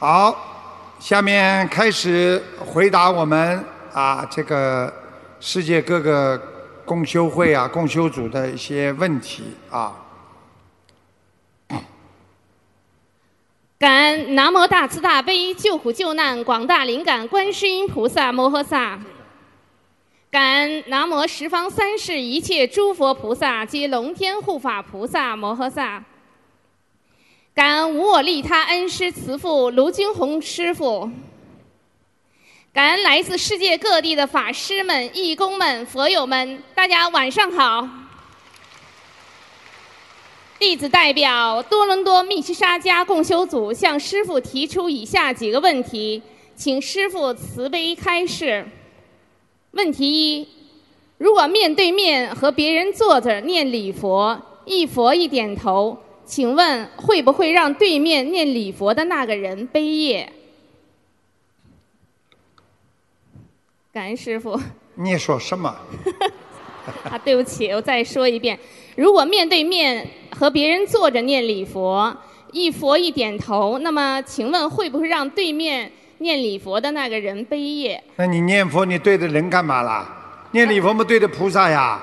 好，下面开始回答我们啊这个世界各个共修会啊、共修组的一些问题啊。感恩南无大慈大悲救苦救难广大灵感观世音菩萨摩诃萨，感恩南无十方三世一切诸佛菩萨及龙天护法菩萨摩诃萨，感恩无我利他恩师慈父卢军宏师傅，感恩来自世界各地的法师们、义工们、佛友们，大家晚上好。弟子代表多伦多密西沙加共修组向师傅提出以下几个问题，请师傅慈悲开示。问题一：如果面对面和别人坐着念礼佛，一佛一点头，请问会不会让对面念礼佛的那个人悲业？感恩师傅。你说什么？啊，对不起，我再说一遍。如果面对面和别人坐着念礼佛，一佛一点头，那么请问会不会让对面念礼佛的那个人悲业？那你念佛，你对着人干嘛啦？念礼佛嘛，对着菩萨呀。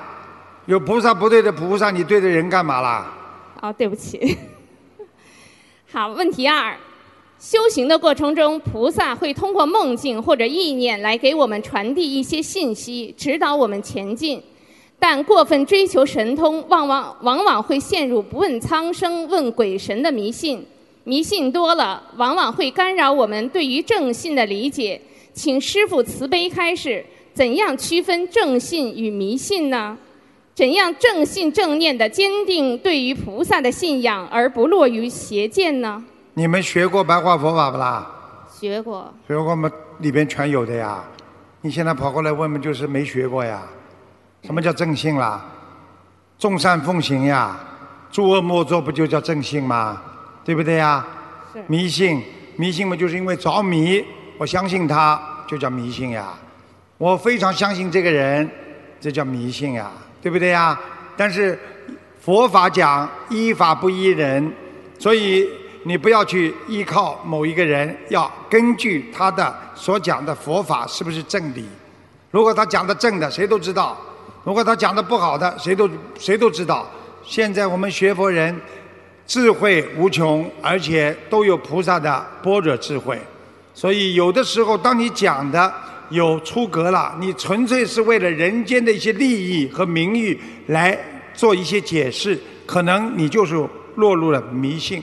有菩萨不对着菩萨，你对着人干嘛啦？哦，对不起。好，问题二：修行的过程中，菩萨会通过梦境或者意念来给我们传递一些信息，指导我们前进。但过分追求神通，往往往往会陷入不问苍生问鬼神的迷信。迷信多了，往往会干扰我们对于正信的理解。请师父慈悲开示，怎样区分正信与迷信呢？怎样正信正念的坚定对于菩萨的信仰，而不落于邪见呢？你们学过白话佛法不啦？学过。学过吗？里边全有的呀。你现在跑过来问问，就是没学过呀。什么叫正信啦？众善奉行呀，诸恶莫作，不就叫正信吗？对不对呀？迷信，迷信嘛，就是因为着迷，我相信他，就叫迷信呀。我非常相信这个人，这叫迷信呀。对不对呀？但是佛法讲依法不依人，所以你不要去依靠某一个人，要根据他的所讲的佛法是不是正理。如果他讲的正的，谁都知道；如果他讲的不好的，谁都谁都知道。现在我们学佛人智慧无穷，而且都有菩萨的般若智慧，所以有的时候当你讲的。有出格了，你纯粹是为了人间的一些利益和名誉来做一些解释，可能你就是落入了迷信。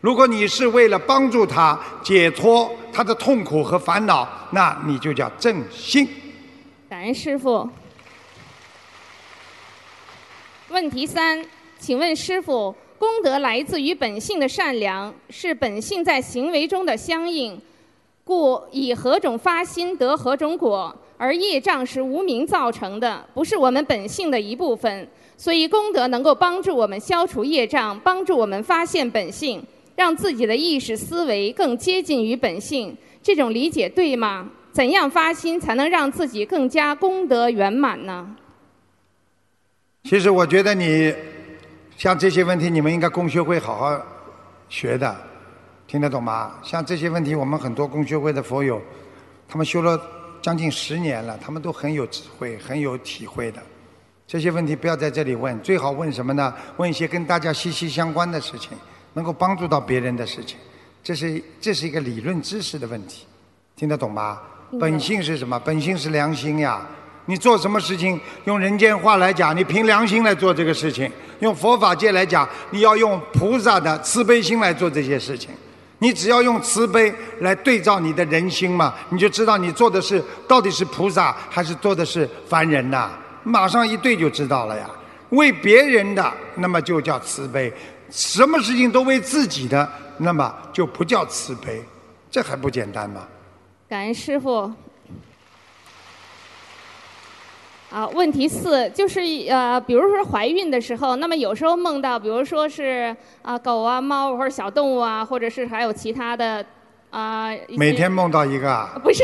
如果你是为了帮助他解脱他的痛苦和烦恼，那你就叫正信。感恩师傅。问题三，请问师傅，功德来自于本性的善良，是本性在行为中的相应。故以何种发心得何种果，而业障是无名造成的，不是我们本性的一部分。所以功德能够帮助我们消除业障，帮助我们发现本性，让自己的意识思维更接近于本性。这种理解对吗？怎样发心才能让自己更加功德圆满呢？其实我觉得你像这些问题，你们应该共学会好好学的。听得懂吗？像这些问题，我们很多公学会的佛友，他们修了将近十年了，他们都很有智慧、很有体会的。这些问题不要在这里问，最好问什么呢？问一些跟大家息息相关的事情，能够帮助到别人的事情。这是这是一个理论知识的问题，听得懂吗？本性是什么？本性是良心呀。你做什么事情，用人间话来讲，你凭良心来做这个事情；用佛法界来讲，你要用菩萨的慈悲心来做这些事情。你只要用慈悲来对照你的人心嘛，你就知道你做的是到底是菩萨还是做的是凡人呐。马上一对就知道了呀。为别人的那么就叫慈悲，什么事情都为自己的那么就不叫慈悲，这还不简单吗？感恩师傅。啊，问题四就是呃，比如说怀孕的时候，那么有时候梦到，比如说是啊狗啊猫或者小动物啊，或者是还有其他的啊。每天梦到一个啊？不是，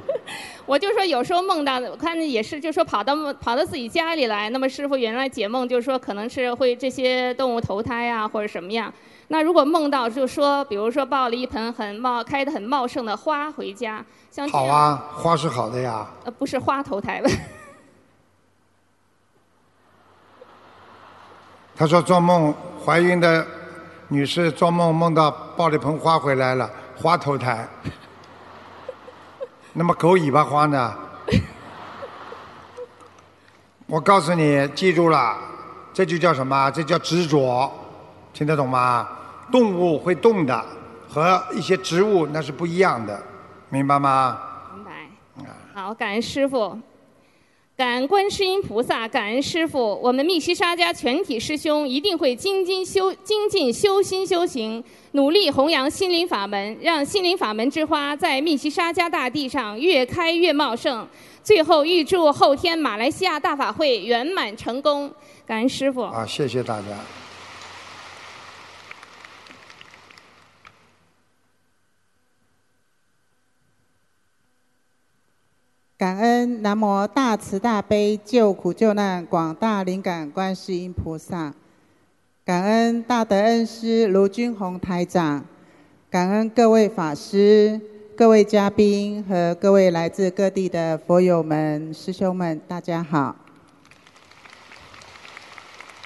我就说有时候梦到，我看也是，就说跑到跑到自己家里来。那么师傅原来解梦就是说，可能是会这些动物投胎啊，或者什么样。那如果梦到就说，比如说抱了一盆很茂开的很茂盛的花回家，像好啊，花是好的呀。呃，不是花投胎吧？他说做梦怀孕的女士做梦梦到抱了盆花回来了，花投胎。那么狗尾巴花呢？我告诉你，记住了，这就叫什么？这叫执着，听得懂吗？动物会动的，和一些植物那是不一样的，明白吗？明白。好，感恩师傅。感恩观世音菩萨，感恩师父，我们密西沙家全体师兄一定会精进修、精进修心修行，努力弘扬心灵法门，让心灵法门之花在密西沙家大地上越开越茂盛。最后预祝后天马来西亚大法会圆满成功，感恩师父。啊，谢谢大家。感恩南无大慈大悲救苦救难广大灵感观世音菩萨，感恩大德恩师卢军宏台长，感恩各位法师、各位嘉宾和各位来自各地的佛友们、师兄们，大家好。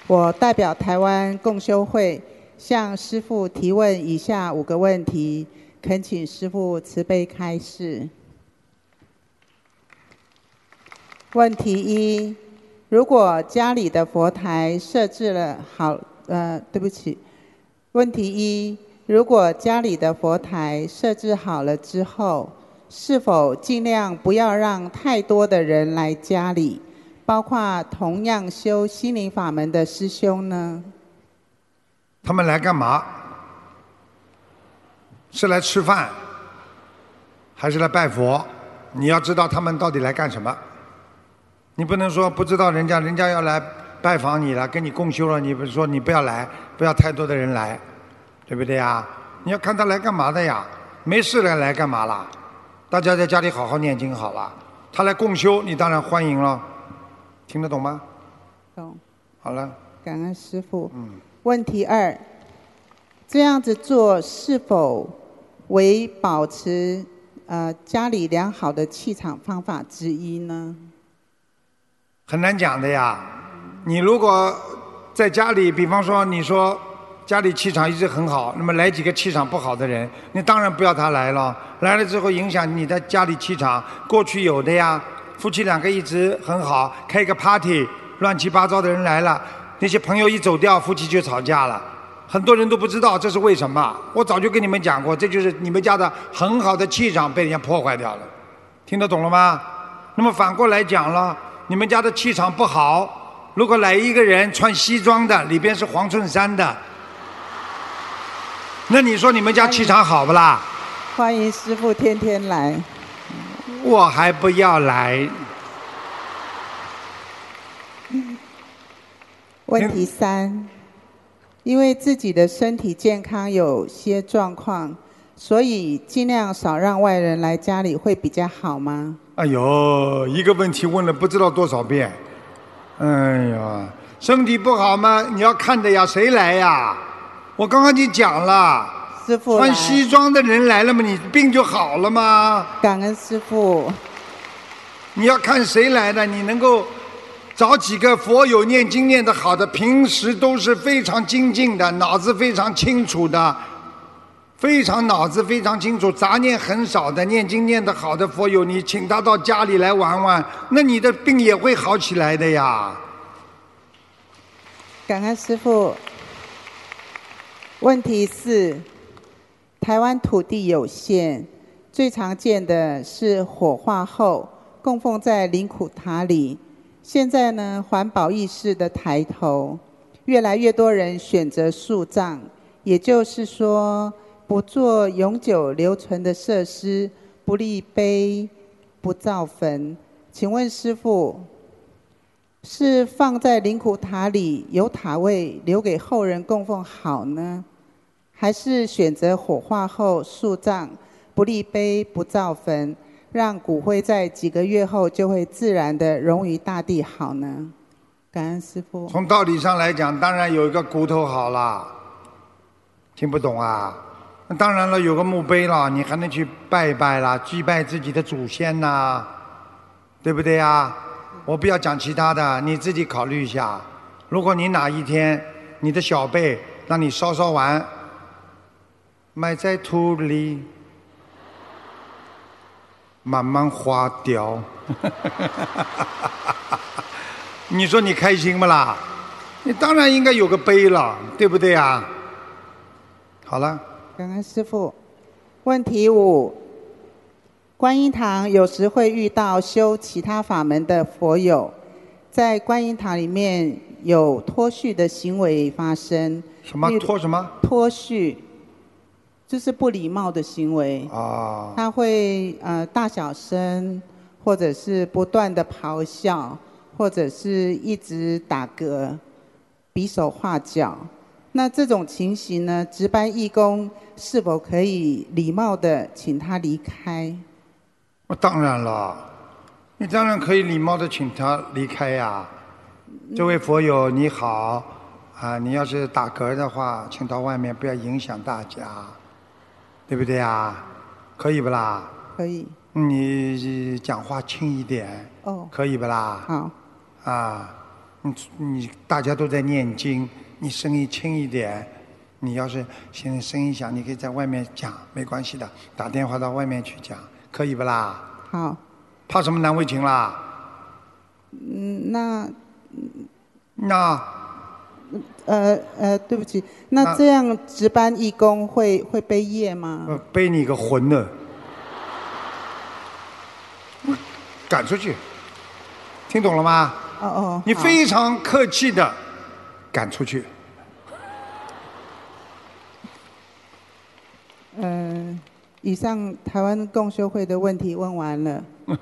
我代表台湾共修会向师父提问以下五个问题，恳请师父慈悲开示。问题一：如果家里的佛台设置了好，呃，对不起。问题一：如果家里的佛台设置好了之后，是否尽量不要让太多的人来家里，包括同样修心灵法门的师兄呢？他们来干嘛？是来吃饭，还是来拜佛？你要知道他们到底来干什么。你不能说不知道人家人家要来拜访你了，跟你共修了，你不是说你不要来，不要太多的人来，对不对呀？你要看他来干嘛的呀？没事来来干嘛啦？大家在家里好好念经好了。他来共修，你当然欢迎了。听得懂吗？懂。好了。感恩师傅。嗯。问题二，这样子做是否为保持呃家里良好的气场方法之一呢？很难讲的呀，你如果在家里，比方说你说家里气场一直很好，那么来几个气场不好的人，你当然不要他来了。来了之后影响你的家里气场。过去有的呀，夫妻两个一直很好，开个 party，乱七八糟的人来了，那些朋友一走掉，夫妻就吵架了。很多人都不知道这是为什么。我早就跟你们讲过，这就是你们家的很好的气场被人家破坏掉了。听得懂了吗？那么反过来讲了。你们家的气场不好，如果来一个人穿西装的，里边是黄衬衫的，那你说你们家气场好不啦？欢迎师傅天天来。我还不要来。问题三，因为自己的身体健康有些状况，所以尽量少让外人来家里会比较好吗？哎呦，一个问题问了不知道多少遍。哎呀，身体不好吗？你要看的呀，谁来呀？我刚刚已经讲了，师傅穿西装的人来了吗？你病就好了吗？感恩师傅。你要看谁来的？你能够找几个佛友念经念得好的，平时都是非常精进的，脑子非常清楚的。非常脑子非常清楚，杂念很少的，念经念得好的佛友，你请他到家里来玩玩，那你的病也会好起来的呀。感恩师傅。问题是，台湾土地有限，最常见的是火化后供奉在灵骨塔里。现在呢，环保意识的抬头，越来越多人选择树葬，也就是说。不做永久留存的设施，不立碑，不造坟。请问师父，是放在灵骨塔里有塔位留给后人供奉好呢，还是选择火化后树葬，不立碑，不造坟，让骨灰在几个月后就会自然的融于大地好呢？感恩师傅。从道理上来讲，当然有一个骨头好啦。听不懂啊？当然了，有个墓碑了，你还能去拜拜啦，祭拜自己的祖先呐，对不对呀？我不要讲其他的，你自己考虑一下。如果你哪一天你的小辈让你烧烧完，埋在土里，慢慢化掉，你说你开心不啦？你当然应该有个碑了，对不对呀？好了。感恩师傅。问题五：观音堂有时会遇到修其他法门的佛友，在观音堂里面有脱序的行为发生。什么脱什么？脱序，就是不礼貌的行为。啊。他会呃大小声，或者是不断的咆哮，或者是一直打嗝、比手画脚。那这种情形呢？值班义工是否可以礼貌的请他离开？我当然了，你当然可以礼貌的请他离开呀。这位佛友你好，啊，你要是打嗝的话，请到外面，不要影响大家，对不对啊？可以不啦？可以。你讲话轻一点。哦。可以不啦？好。啊，你你大家都在念经。你声音轻一点，你要是现在声音响，你可以在外面讲，没关系的，打电话到外面去讲，可以不啦？好。怕什么难为情啦？嗯，那那呃呃，对不起，那这样值班义工会会背业吗？背你个魂呢！赶出去，听懂了吗？哦哦。你非常客气的。赶出去。嗯，以上台湾共修会的问题问完了。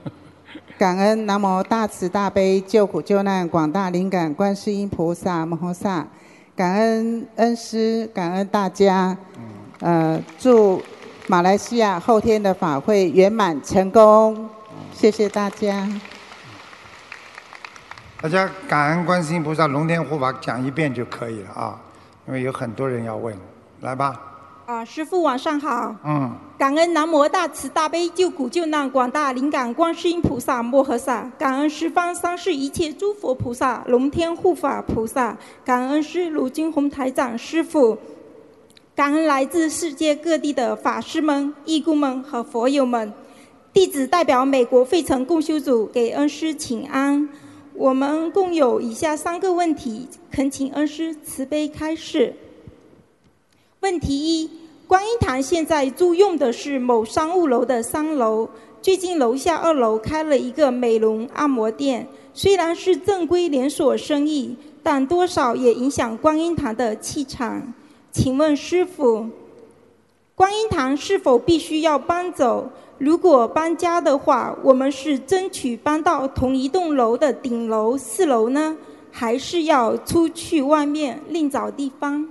感恩南无大慈大悲救苦救难广大灵感观世音菩萨摩诃萨，感恩恩师，感恩大家。呃，祝马来西亚后天的法会圆满成功。谢谢大家。大家感恩观世音菩萨龙天护法讲一遍就可以了啊，因为有很多人要问，来吧。啊，师傅晚上好。嗯。感恩南无大慈大悲救苦救难广大灵感观世音菩萨摩诃萨，感恩十方三世一切诸佛菩萨龙天护法菩萨，感恩师卢金红台长师傅，感恩来自世界各地的法师们、义工们和佛友们。弟子代表美国费城共修组给恩师请安。我们共有以下三个问题，恳请恩师慈悲开示。问题一：观音堂现在租用的是某商务楼的三楼，最近楼下二楼开了一个美容按摩店，虽然是正规连锁生意，但多少也影响观音堂的气场。请问师傅，观音堂是否必须要搬走？如果搬家的话，我们是争取搬到同一栋楼的顶楼四楼呢，还是要出去外面另找地方？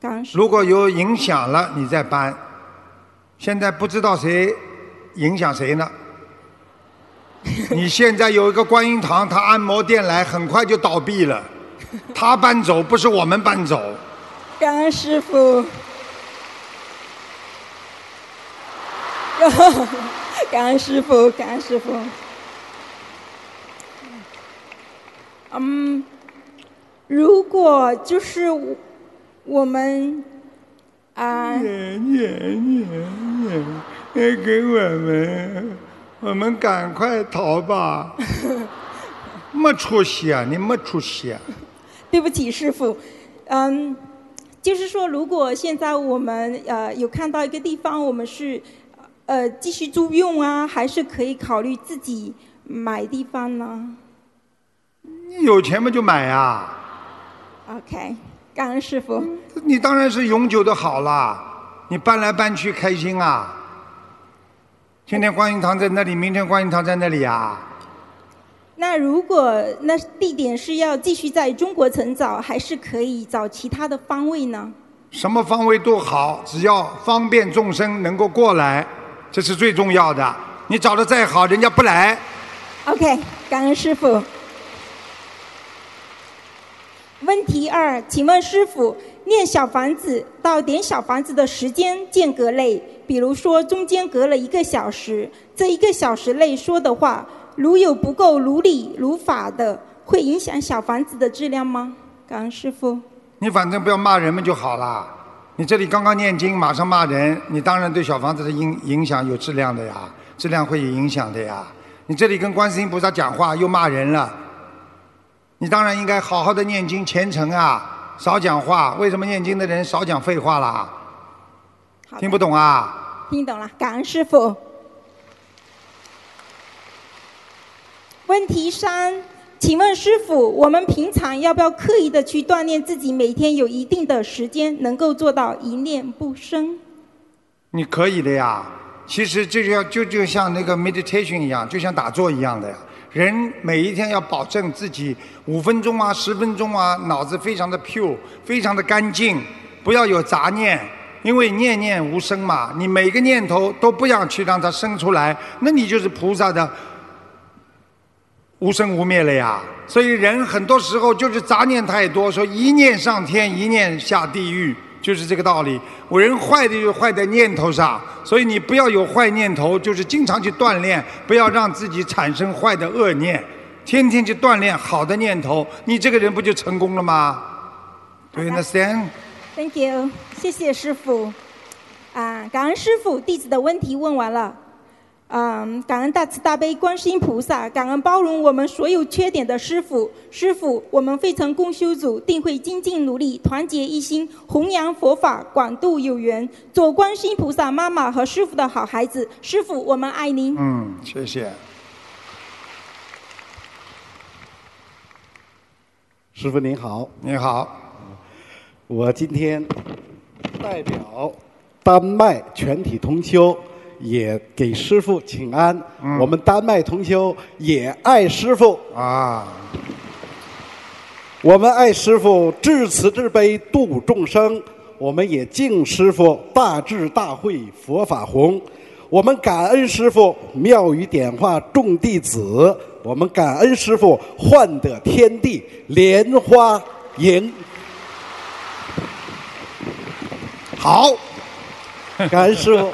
刚如果有影响了，你再搬。现在不知道谁影响谁呢？你现在有一个观音堂，他按摩店来，很快就倒闭了。他搬走，不是我们搬走。感恩师傅。感恩师傅，感恩师傅。嗯，如果就是我们啊，念念念念，给我们，我们赶快逃吧！没出息啊，你没出息啊。对不起，师傅。嗯，就是说，如果现在我们呃有看到一个地方，我们是。呃，继续租用啊，还是可以考虑自己买地方呢？你有钱嘛就买啊。OK，感恩师傅。你当然是永久的好啦，你搬来搬去开心啊。今天观音堂在那里，明天观音堂在那里啊。那如果那地点是要继续在中国城找，还是可以找其他的方位呢？什么方位都好，只要方便众生能够过来。这是最重要的。你找的再好，人家不来。OK，感恩师傅。问题二，请问师傅，念小房子到点小房子的时间间隔内，比如说中间隔了一个小时，这一个小时内说的话，如有不够如理如法的，会影响小房子的质量吗？感恩师傅。你反正不要骂人们就好了。你这里刚刚念经，马上骂人，你当然对小房子的影影响有质量的呀，质量会有影响的呀。你这里跟观世音菩萨讲话又骂人了，你当然应该好好的念经虔诚啊，少讲话。为什么念经的人少讲废话啦？听不懂啊？听懂了，感恩师傅。问题三，请问师傅，我们平常要不要刻意的去锻炼自己，每天有一定的时间能够做到一念不生？你可以的呀。其实这就像就就像那个 meditation 一样，就像打坐一样的呀。人每一天要保证自己五分钟啊、十分钟啊，脑子非常的 pure，非常的干净，不要有杂念，因为念念无声嘛。你每个念头都不要去让它生出来，那你就是菩萨的无生无灭了呀。所以人很多时候就是杂念太多，说一念上天，一念下地狱，就是这个道理。我人坏的就坏在念头上，所以你不要有坏念头，就是经常去锻炼，不要让自己产生坏的恶念，天天去锻炼好的念头，你这个人不就成功了吗？Do you understand？Thank you，谢谢师傅。啊，感恩师傅，弟子的问题问完了。嗯，感恩大慈大悲观世音菩萨，感恩包容我们所有缺点的师傅。师傅，我们非诚共修组定会精进努力，团结一心，弘扬佛法，广度有缘，做观世音菩萨妈妈和师傅的好孩子。师傅，我们爱您。嗯，谢谢。师傅您好，你好，我今天代表丹麦全体同修，也给师傅请安。我们丹麦同修也爱师傅，啊，我们爱师傅至慈至悲度众生，我们也敬师傅大智大慧佛法宏。我们感恩师傅妙语点化众弟子，我们感恩师傅换得天地莲花营。好，感恩师傅。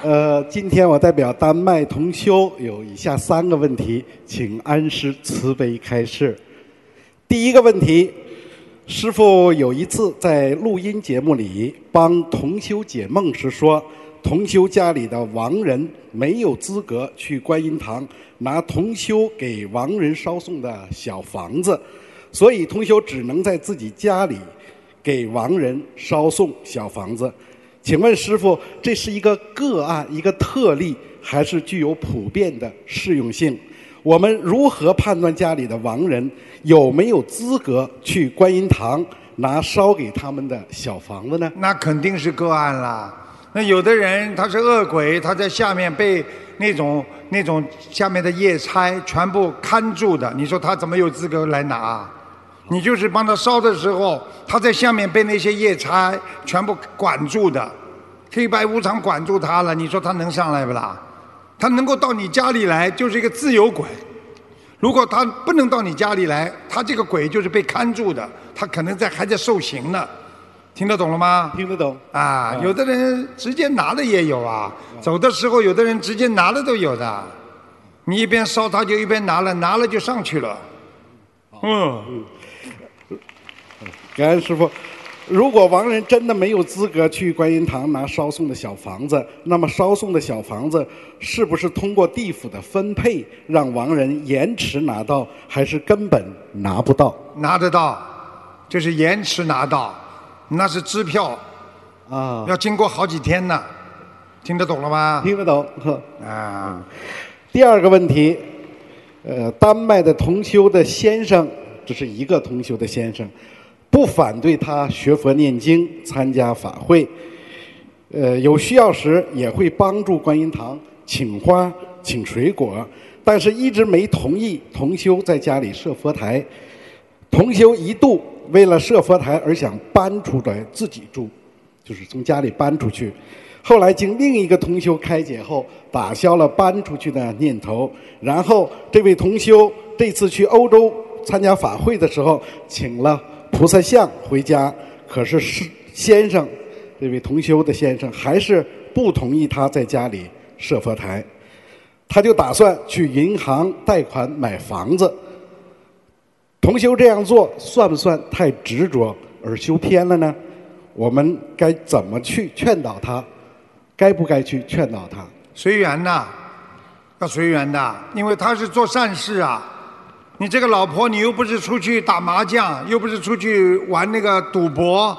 呃，今天我代表丹麦同修有以下三个问题，请安师慈悲开示。第一个问题，师傅有一次在录音节目里帮同修解梦时说，同修家里的亡人没有资格去观音堂拿同修给亡人烧送的小房子，所以同修只能在自己家里给亡人烧送小房子。请问师傅，这是一个个案、一个特例，还是具有普遍的适用性？我们如何判断家里的亡人有没有资格去观音堂拿烧给他们的小房子呢？那肯定是个案啦。那有的人他是恶鬼，他在下面被那种那种下面的夜差全部看住的，你说他怎么有资格来拿？你就是帮他烧的时候，他在下面被那些夜叉全部管住的，黑白无常管住他了，你说他能上来不啦？他能够到你家里来，就是一个自由鬼。如果他不能到你家里来，他这个鬼就是被看住的，他可能在还在受刑呢。听得懂了吗？听得懂？啊，有的人直接拿的也有啊，走的时候有的人直接拿了都有的。你一边烧他就一边拿了，拿了就上去了。嗯，感恩师傅。如果亡人真的没有资格去观音堂拿烧送的小房子，那么烧送的小房子是不是通过地府的分配让亡人延迟拿到，还是根本拿不到？拿得到，就是延迟拿到，那是支票，啊，要经过好几天呢。听得懂了吗？听得懂。呵啊，第二个问题，呃，丹麦的同修的先生，这是一个同修的先生，不反对他学佛念经、参加法会，呃，有需要时也会帮助观音堂请花、请水果，但是一直没同意同修在家里设佛台。同修一度为了设佛台而想搬出来自己住，就是从家里搬出去。后来经另一个同修开解后，打消了搬出去的念头。然后这位同修这次去欧洲参加法会的时候，请了菩萨像回家，可是是先生，这位同修的先生还是不同意他在家里设佛台，他就打算去银行贷款买房子。同修这样做算不算太执着而修偏了呢？我们该怎么去劝导他？该不该去劝导他？随缘呐，要随缘的，因为他是做善事啊。你这个老婆，你又不是出去打麻将，又不是出去玩那个赌博，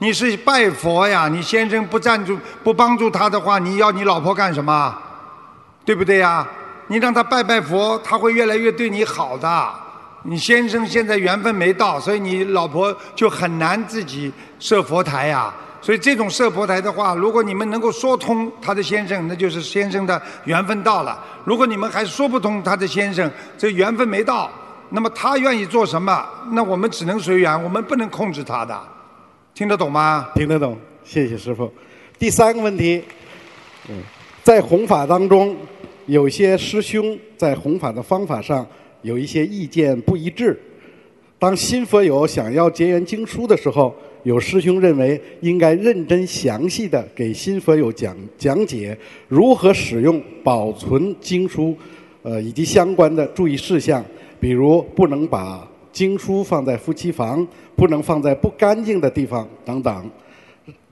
你是拜佛呀。你先生不赞助、不帮助他的话，你要你老婆干什么？对不对呀？你让他拜拜佛，他会越来越对你好的。你先生现在缘分没到，所以你老婆就很难自己设佛台呀。所以这种设佛台的话，如果你们能够说通他的先生，那就是先生的缘分到了；如果你们还说不通他的先生，这缘分没到，那么他愿意做什么，那我们只能随缘，我们不能控制他的。听得懂吗？听得懂，谢谢师傅。第三个问题，嗯，在弘法当中，有些师兄在弘法的方法上有一些意见不一致。当新佛友想要结缘经书的时候，有师兄认为应该认真详细的给新佛友讲讲解如何使用、保存经书，呃，以及相关的注意事项，比如不能把经书放在夫妻房，不能放在不干净的地方等等。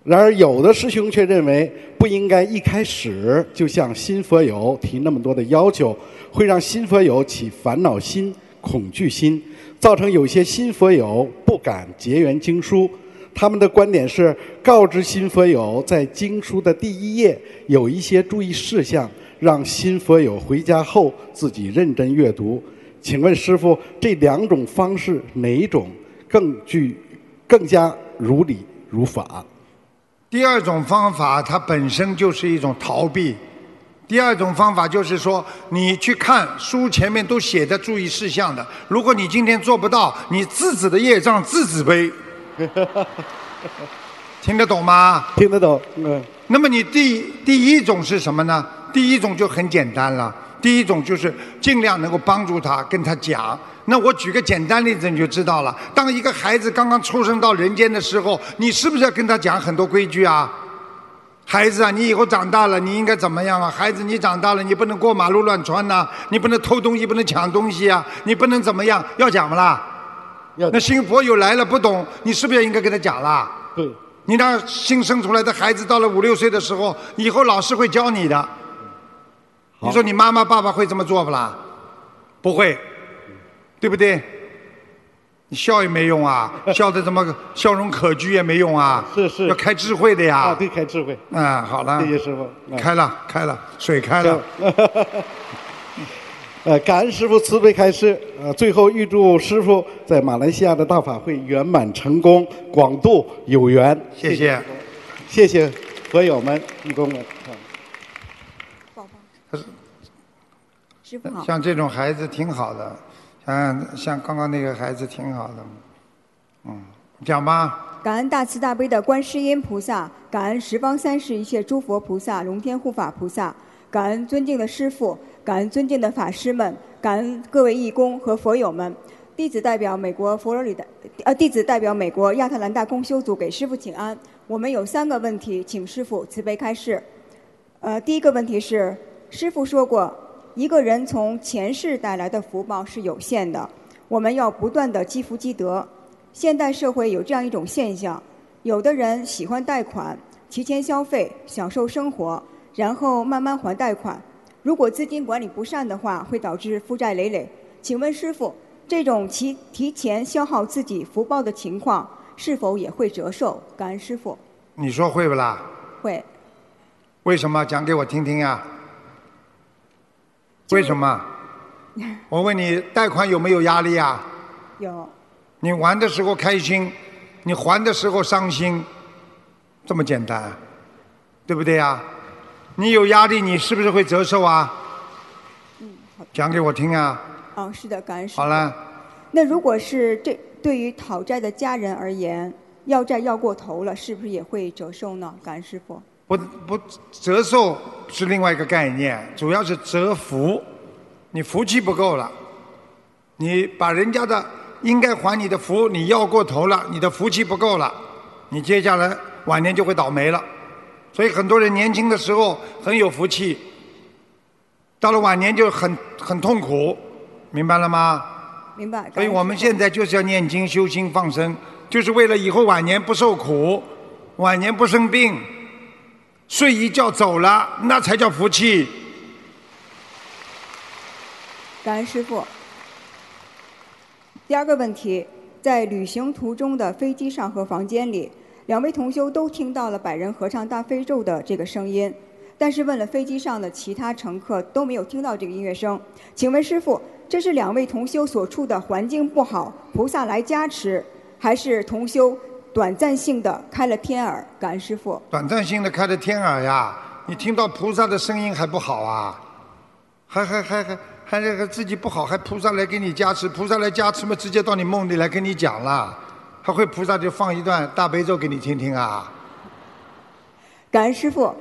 然而，有的师兄却认为不应该一开始就向新佛友提那么多的要求，会让新佛友起烦恼心、恐惧心，造成有些新佛友不敢结缘经书。他们的观点是告知新佛友在经书的第一页有一些注意事项，让新佛友回家后自己认真阅读。请问师傅，这两种方式哪一种更具、更加如理如法？第二种方法它本身就是一种逃避。第二种方法就是说，你去看书前面都写的注意事项的，如果你今天做不到，你自己的业障自己背。听得懂吗？听得懂，嗯。那么你第第一种是什么呢？第一种就很简单了。第一种就是尽量能够帮助他，跟他讲。那我举个简单例子你就知道了。当一个孩子刚刚出生到人间的时候，你是不是要跟他讲很多规矩啊？孩子啊，你以后长大了，你应该怎么样啊？孩子，你长大了，你不能过马路乱穿呐，你不能偷东西，不能抢东西啊，你不能怎么样？要讲不啦？那新佛友来了不懂，你是不是应该跟他讲啦？对。你让新生出来的孩子到了五六岁的时候，以后老师会教你的。你说你妈妈爸爸会这么做不啦？不会，对不对？你笑也没用啊，笑的怎么笑容可掬也没用啊。是是。要开智慧的呀。啊，对，开智慧。嗯，好了。谢谢师傅。开了，开了，水开了。呃，感恩师傅慈悲开示。呃，最后预祝师傅在马来西亚的大法会圆满成功，广度有缘。谢谢，谢谢佛友们、义工们。抱抱。师傅好。像这种孩子挺好的，像像刚刚那个孩子挺好的。嗯，讲吧。感恩大慈大悲的观世音菩萨，感恩十方三世一切诸佛菩萨、龙天护法菩萨，感恩尊敬的师傅。感恩尊敬的法师们，感恩各位义工和佛友们。弟子代表美国佛罗里达，呃，弟子代表美国亚特兰大公修组给师傅请安。我们有三个问题，请师傅慈悲开示。呃，第一个问题是，师傅说过，一个人从前世带来的福报是有限的，我们要不断的积福积德。现代社会有这样一种现象，有的人喜欢贷款，提前消费，享受生活，然后慢慢还贷款。如果资金管理不善的话，会导致负债累累。请问师傅，这种提提前消耗自己福报的情况，是否也会折寿？感恩师傅。你说会不啦？会。为什么？讲给我听听呀。为什么？我问你，贷款有没有压力啊？有。你玩的时候开心，你还的时候伤心，这么简单，对不对呀？你有压力，你是不是会折寿啊？嗯，好。讲给我听啊。哦，是的，感恩师好了。那如果是这对于讨债的家人而言，要债要过头了，是不是也会折寿呢？感恩师傅。不不不折寿是另外一个概念，主要是折福。你福气不够了，你把人家的应该还你的福你要过头了，你的福气不够了，你接下来晚年就会倒霉了。所以很多人年轻的时候很有福气，到了晚年就很很痛苦，明白了吗？明白。所以我们现在就是要念经、修心、放生，就是为了以后晚年不受苦，晚年不生病，睡一觉走了，那才叫福气。感恩师傅。第二个问题，在旅行途中的飞机上和房间里，两位同修都听到了百人合唱大悲咒的这个声音，但是问了飞机上的其他乘客都没有听到这个音乐声。请问师傅，这是两位同修所处的环境不好，菩萨来加持，还是同修短暂性的开了天耳？感恩师傅。短暂性的开了天耳呀，你听到菩萨的声音还不好啊？还还还还还那个自己不好，还菩萨来给你加持，菩萨来加持嘛，直接到你梦里来跟你讲了，还会菩萨就放一段大悲咒给你听听啊？感恩师傅。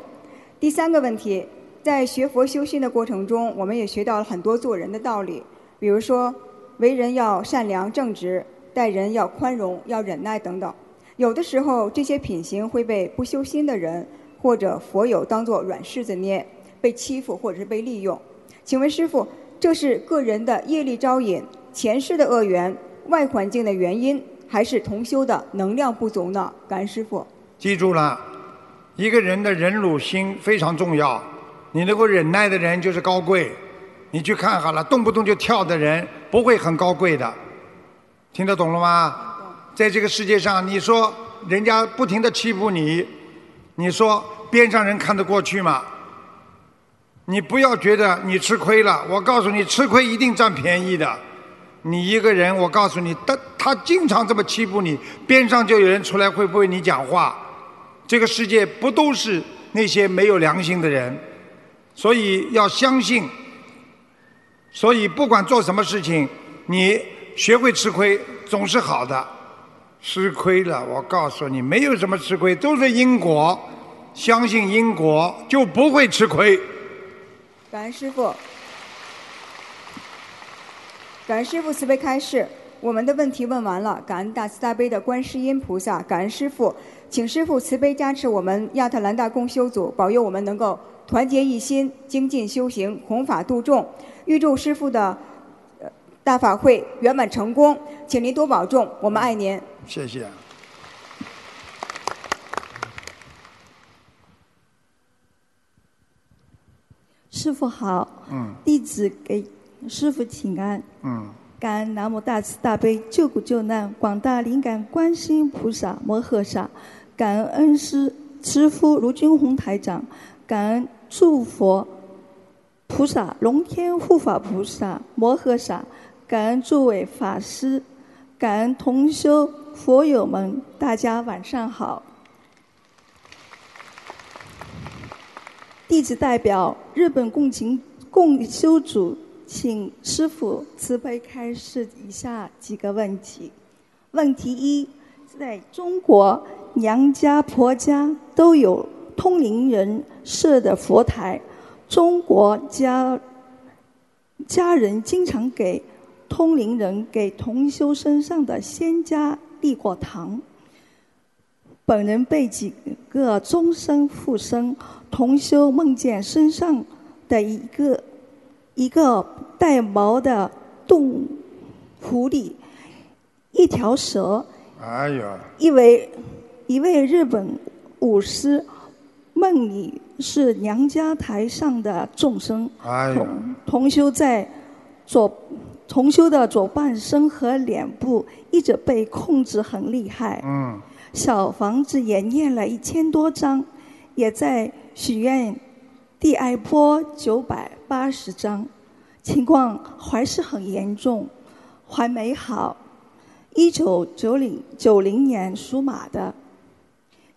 第三个问题，在学佛修心的过程中，我们也学到了很多做人的道理，比如说为人要善良正直，待人要宽容要忍耐等等。有的时候，这些品行会被不修心的人或者佛友当作软柿子捏，被欺负或者是被利用。请问师傅，这是个人的业力招引、前世的恶缘、外环境的原因，还是同修的能量不足呢？感恩师傅。记住了，一个人的忍辱心非常重要。你能够忍耐的人就是高贵。你去看好了，动不动就跳的人不会很高贵的。听得懂了吗？在这个世界上，你说人家不停的欺负你，你说边上人看得过去吗？你不要觉得你吃亏了，我告诉你，吃亏一定占便宜的。你一个人，我告诉你，他他经常这么欺负你，边上就有人出来会不会你讲话？这个世界不都是那些没有良心的人？所以要相信。所以不管做什么事情，你学会吃亏总是好的。吃亏了，我告诉你，没有什么吃亏，都是因果。相信因果就不会吃亏。感恩师傅，感恩师傅慈悲开示。我们的问题问完了，感恩大慈大悲的观世音菩萨，感恩师傅，请师傅慈悲加持我们亚特兰大共修组，保佑我们能够团结一心，精进修行，弘法度众。预祝师傅的呃大法会圆满成功，请您多保重，我们爱您。谢谢。师傅好，嗯弟子给师傅请安。嗯，感恩南无大慈大悲救苦救难广大灵感观世音菩萨摩诃萨，感恩恩师慈父卢军宏台长，感恩诸佛菩萨、龙天护法菩萨、摩诃萨，感恩诸位法师，感恩同修佛友们，大家晚上好。弟子代表日本共情共修组，请师傅慈悲开示以下几个问题。问题一：在中国，娘家婆家都有通灵人设的佛台，中国家家人经常给通灵人给同修身上的仙家递过糖。本人被几个终身附身同修梦见身上的一个一个带毛的动狐狸，一条蛇，哎呀，一位一位日本舞师梦里是娘家台上的众生，同同修在左同修的左半身和脸部一直被控制很厉害。嗯，小房子也念了一千多张，也在许愿第二波九百八十张，情况还是很严重，还没好。一九九零九零年属马的，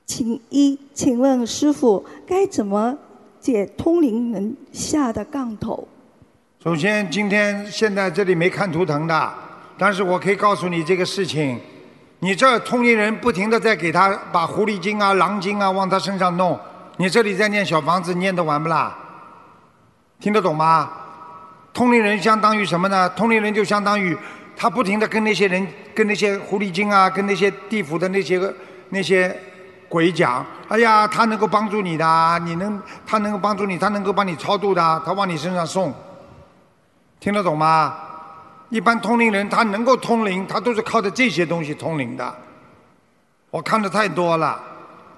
请一，请问师傅该怎么解通灵人下的杠头？首先，今天现在这里没看图腾的，但是我可以告诉你这个事情。你这通灵人不停的在给他把狐狸精啊、狼精啊往他身上弄，你这里在念小房子，念得完不啦？听得懂吗？通灵人相当于什么呢？通灵人就相当于他不停的跟那些人、跟那些狐狸精啊、跟那些地府的那些个那些鬼讲，哎呀，他能够帮助你的，你能，他能够帮助你，他能够帮你超度的，他往你身上送，听得懂吗？一般通灵人他能够通灵，他都是靠着这些东西通灵的。我看的太多了，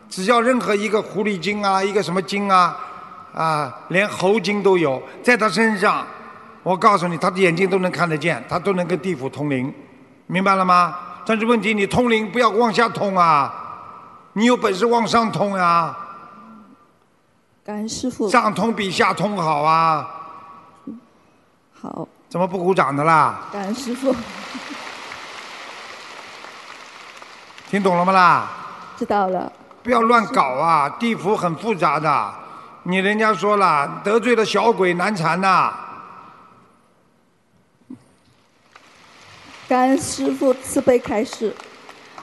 只要任何一个狐狸精啊，一个什么精啊，啊，连猴精都有，在他身上，我告诉你，他的眼睛都能看得见，他都能跟地府通灵，明白了吗？但是问题，你通灵不要往下通啊，你有本事往上通啊、感恩师傅。上通比下通好啊，好，怎么不鼓掌的啦？感恩师傅，听懂了吗啦？知道了。不要乱搞啊！地府很复杂的，你人家说了，得罪了小鬼难缠呐、感恩师傅慈悲开示。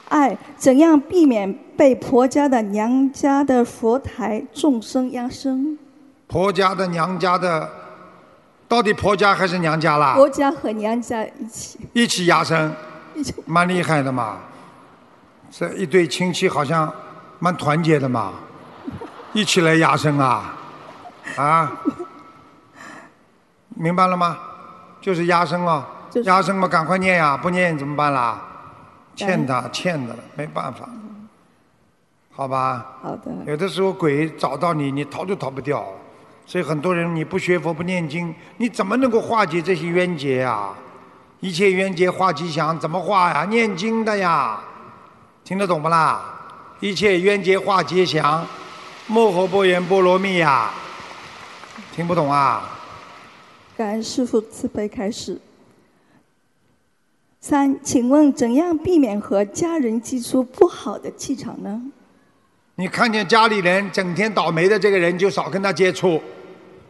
爱怎样避免被婆家的、娘家的佛台众生压身？婆家的、娘家的，到底婆家还是娘家啦？婆家和娘家一起，一起压身，一起蛮厉害的嘛。这一对亲戚好像蛮团结的嘛，一起来压身啊，啊，明白了吗？就是压生哦，就是压生嘛，赶快念呀，不念怎么办啦？欠他欠的了，没办法，好吧？好的，有的时候鬼找到你，你逃都逃不掉。所以很多人你不学佛不念经，你怎么能够化解这些冤结啊？一切冤结化吉祥，怎么化呀？念经的呀，听得懂不啦？一切冤结化吉祥，摩诃波言波罗蜜呀，听不懂啊？感恩师傅慈悲开始。三，请问怎样避免和家人接触不好的气场呢？你看见家里人整天倒霉的这个人，就少跟他接触；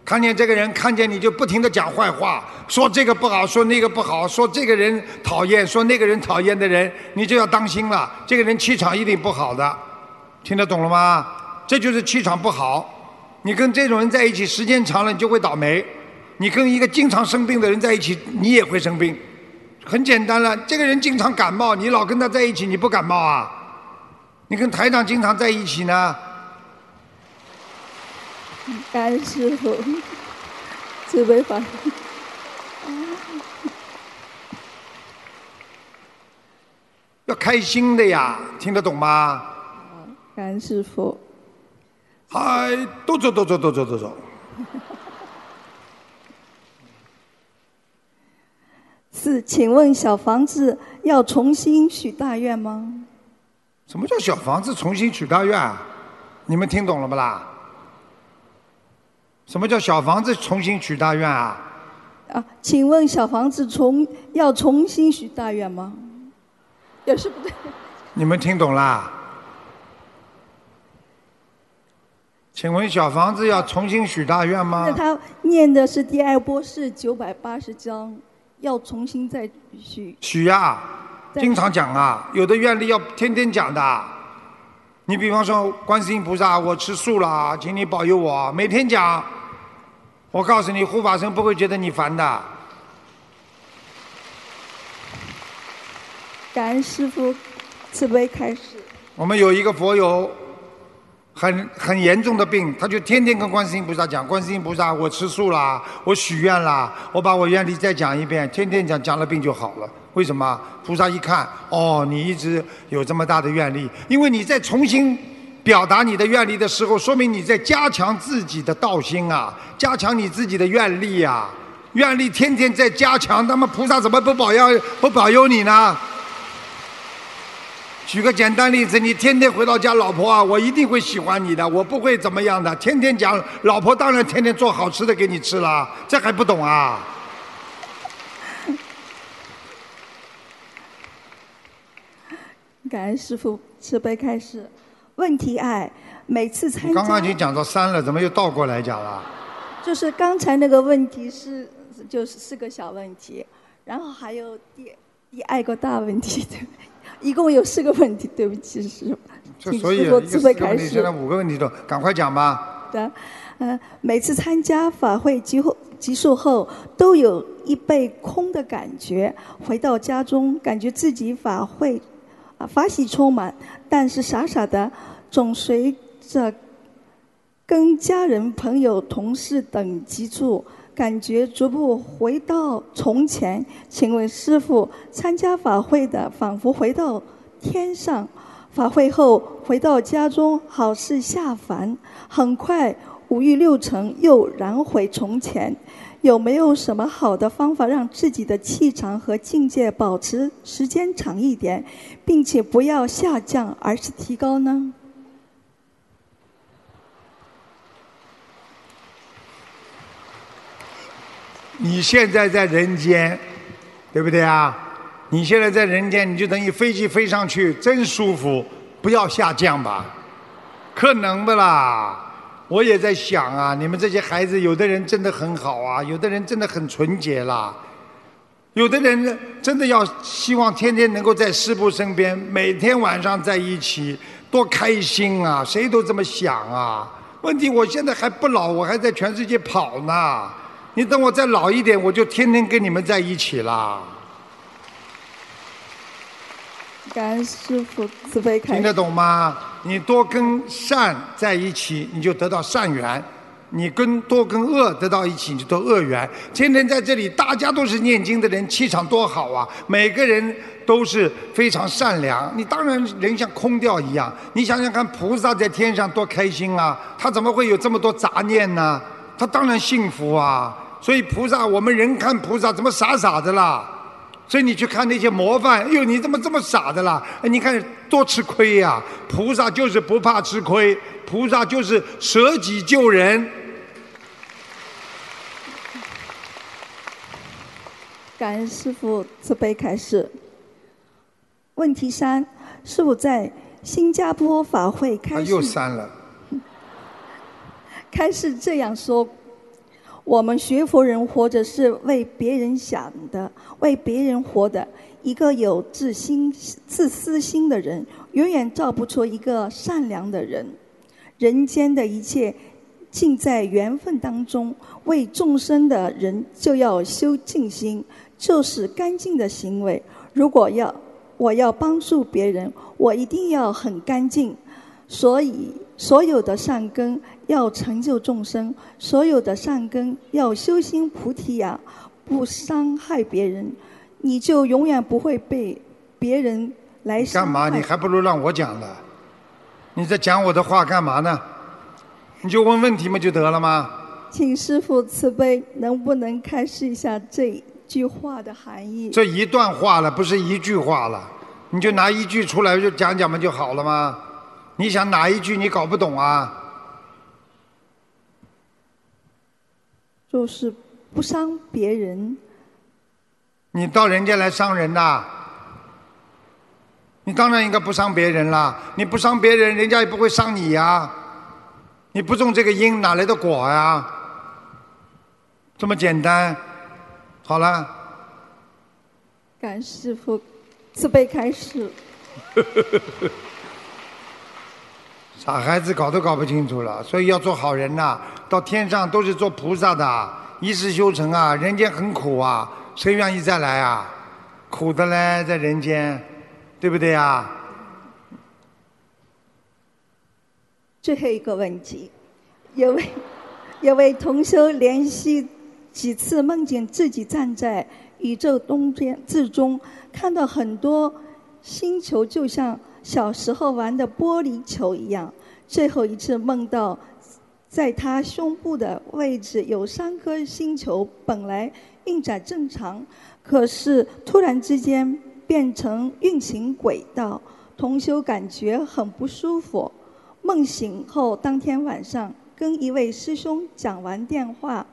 看见这个人，看见你就不停的讲坏话，说这个不好，说那个不好，说这个人讨厌，说那个人讨厌的人，你就要当心了。这个人气场一定不好的，听得懂了吗？这就是气场不好。你跟这种人在一起时间长了，你就会倒霉。你跟一个经常生病的人在一起，你也会生病。很简单了，这个人经常感冒，你老跟他在一起，你不感冒啊？你跟台长经常在一起呢，感恩师傅慈悲法。要开心的呀，听得懂吗？感恩师傅。嗨，都走都走都走都走。是，请问小房子要重新许大愿吗？什么叫小房子重新许大愿啊？你们听懂了不啦？什么叫小房子重新许大愿啊？啊，请问小房子重要重新许大愿吗？也是不对。你们听懂啦？请问小房子要重新许大愿吗那？他念的是第二波是九百八十章，要重新再许。许呀、对经常讲啊，有的愿力要天天讲的。你比方说，观世音菩萨，我吃素了，请你保佑我，每天讲。我告诉你，护法神不会觉得你烦的。感恩师傅慈悲开示。我们有一个佛友，很很严重的病，他就天天跟观世音菩萨讲：观世音菩萨，我吃素啦，我许愿啦，我把我愿力再讲一遍，天天讲，讲了病就好了。为什么？菩萨一看，哦，你一直有这么大的愿力，因为你在重新表达你的愿力的时候，说明你在加强自己的道心啊，加强你自己的愿力啊，愿力天天在加强，那么菩萨怎么不保佑不保佑你呢？举个简单例子，你天天回到家，老婆啊，我一定会喜欢你的，我不会怎么样的。天天讲，老婆当然天天做好吃的给你吃了，这还不懂啊？感恩师傅慈悲开示。问题爱，每次参加刚刚已经讲到三了，怎么又倒过来讲了？就是刚才那个问题是就是是个小问题，然后还有第第二个大问题，对，一共有四个问题，对不起师傅。所以师父慈悲一个问题，开示现在五个问题都，赶快讲吧。的，呃，每次参加法会结后结束后，都有一被空的感觉。回到家中，感觉自己法会啊法喜充满，但是傻傻的，总随着跟家人、朋友、同事等急促，感觉逐步回到从前。请问师傅，参加法会的仿佛回到天上，法会后回到家中，好似下凡，很快五欲六尘又燃回从前。有没有什么好的方法让自己的气场和境界保持时间长一点，并且不要下降，而是提高呢？你现在在人间，对不对啊？你现在在人间，你就等于飞机飞上去，真舒服，不要下降吧？可能不啦？我也在想啊，你们这些孩子，有的人真的很好啊，有的人真的很纯洁啦，有的人真的要希望天天能够在师父身边，每天晚上在一起，多开心啊！谁都这么想啊。问题我现在还不老，我还在全世界跑呢。你等我再老一点，我就天天跟你们在一起啦。感恩师傅慈悲开听得懂吗？你多跟善在一起，你就得到善缘；你跟多跟恶得到一起，你就得恶缘。天天在这里，大家都是念经的人，气场多好啊！每个人都是非常善良。你当然人像空调一样，你想想看，菩萨在天上多开心啊！他怎么会有这么多杂念呢？他当然幸福啊！所以菩萨，我们人看菩萨怎么傻傻的啦？所以你去看那些模范，哎呦，你怎么这么傻的啦？哎，你看多吃亏呀、菩萨就是不怕吃亏，菩萨就是舍己救人。感恩师傅慈悲开示。问题三：师傅在新加坡法会啊，开示又删了。开始这样说：我们学佛人活着是为别人想的，为别人活的。一个有自心、自私心的人，永远造不出一个善良的人。人间的一切尽在缘分当中。为众生的人就要修静心，就是干净的行为。如果要我要帮助别人，我一定要很干净。所以，所有的善根要成就众生，所有的善根要修心菩提呀，不伤害别人，你就永远不会被别人来伤干嘛？你还不如让我讲呢。你在讲我的话干嘛呢？你就问问题嘛就得了吗？请师父慈悲，能不能开示一下这句话的含义？这一段话了，不是一句话了，你就拿一句出来就讲讲嘛就好了吗？你想哪一句你搞不懂啊？就是不伤别人。你到人家来伤人呐？你当然应该不伤别人啦。你不伤别人，人家也不会伤你呀。你不种这个因，哪来的果呀？这么简单。好了，感恩师傅慈悲开示。傻孩子搞都搞不清楚了，所以要做好人呐、到天上都是做菩萨的，一世修成啊，人间很苦啊，谁愿意再来啊？苦的嘞，在人间，对不对啊？最后一个问题，有位有位同修连续几次梦见自己站在宇宙中间之中，看到很多星球，就像小时候玩的玻璃球一样。最后一次梦到，在他胸部的位置有三颗星球，本来运转正常，可是突然之间变成运行轨道，同修感觉很不舒服。梦醒后，当天晚上跟一位师兄讲完电话，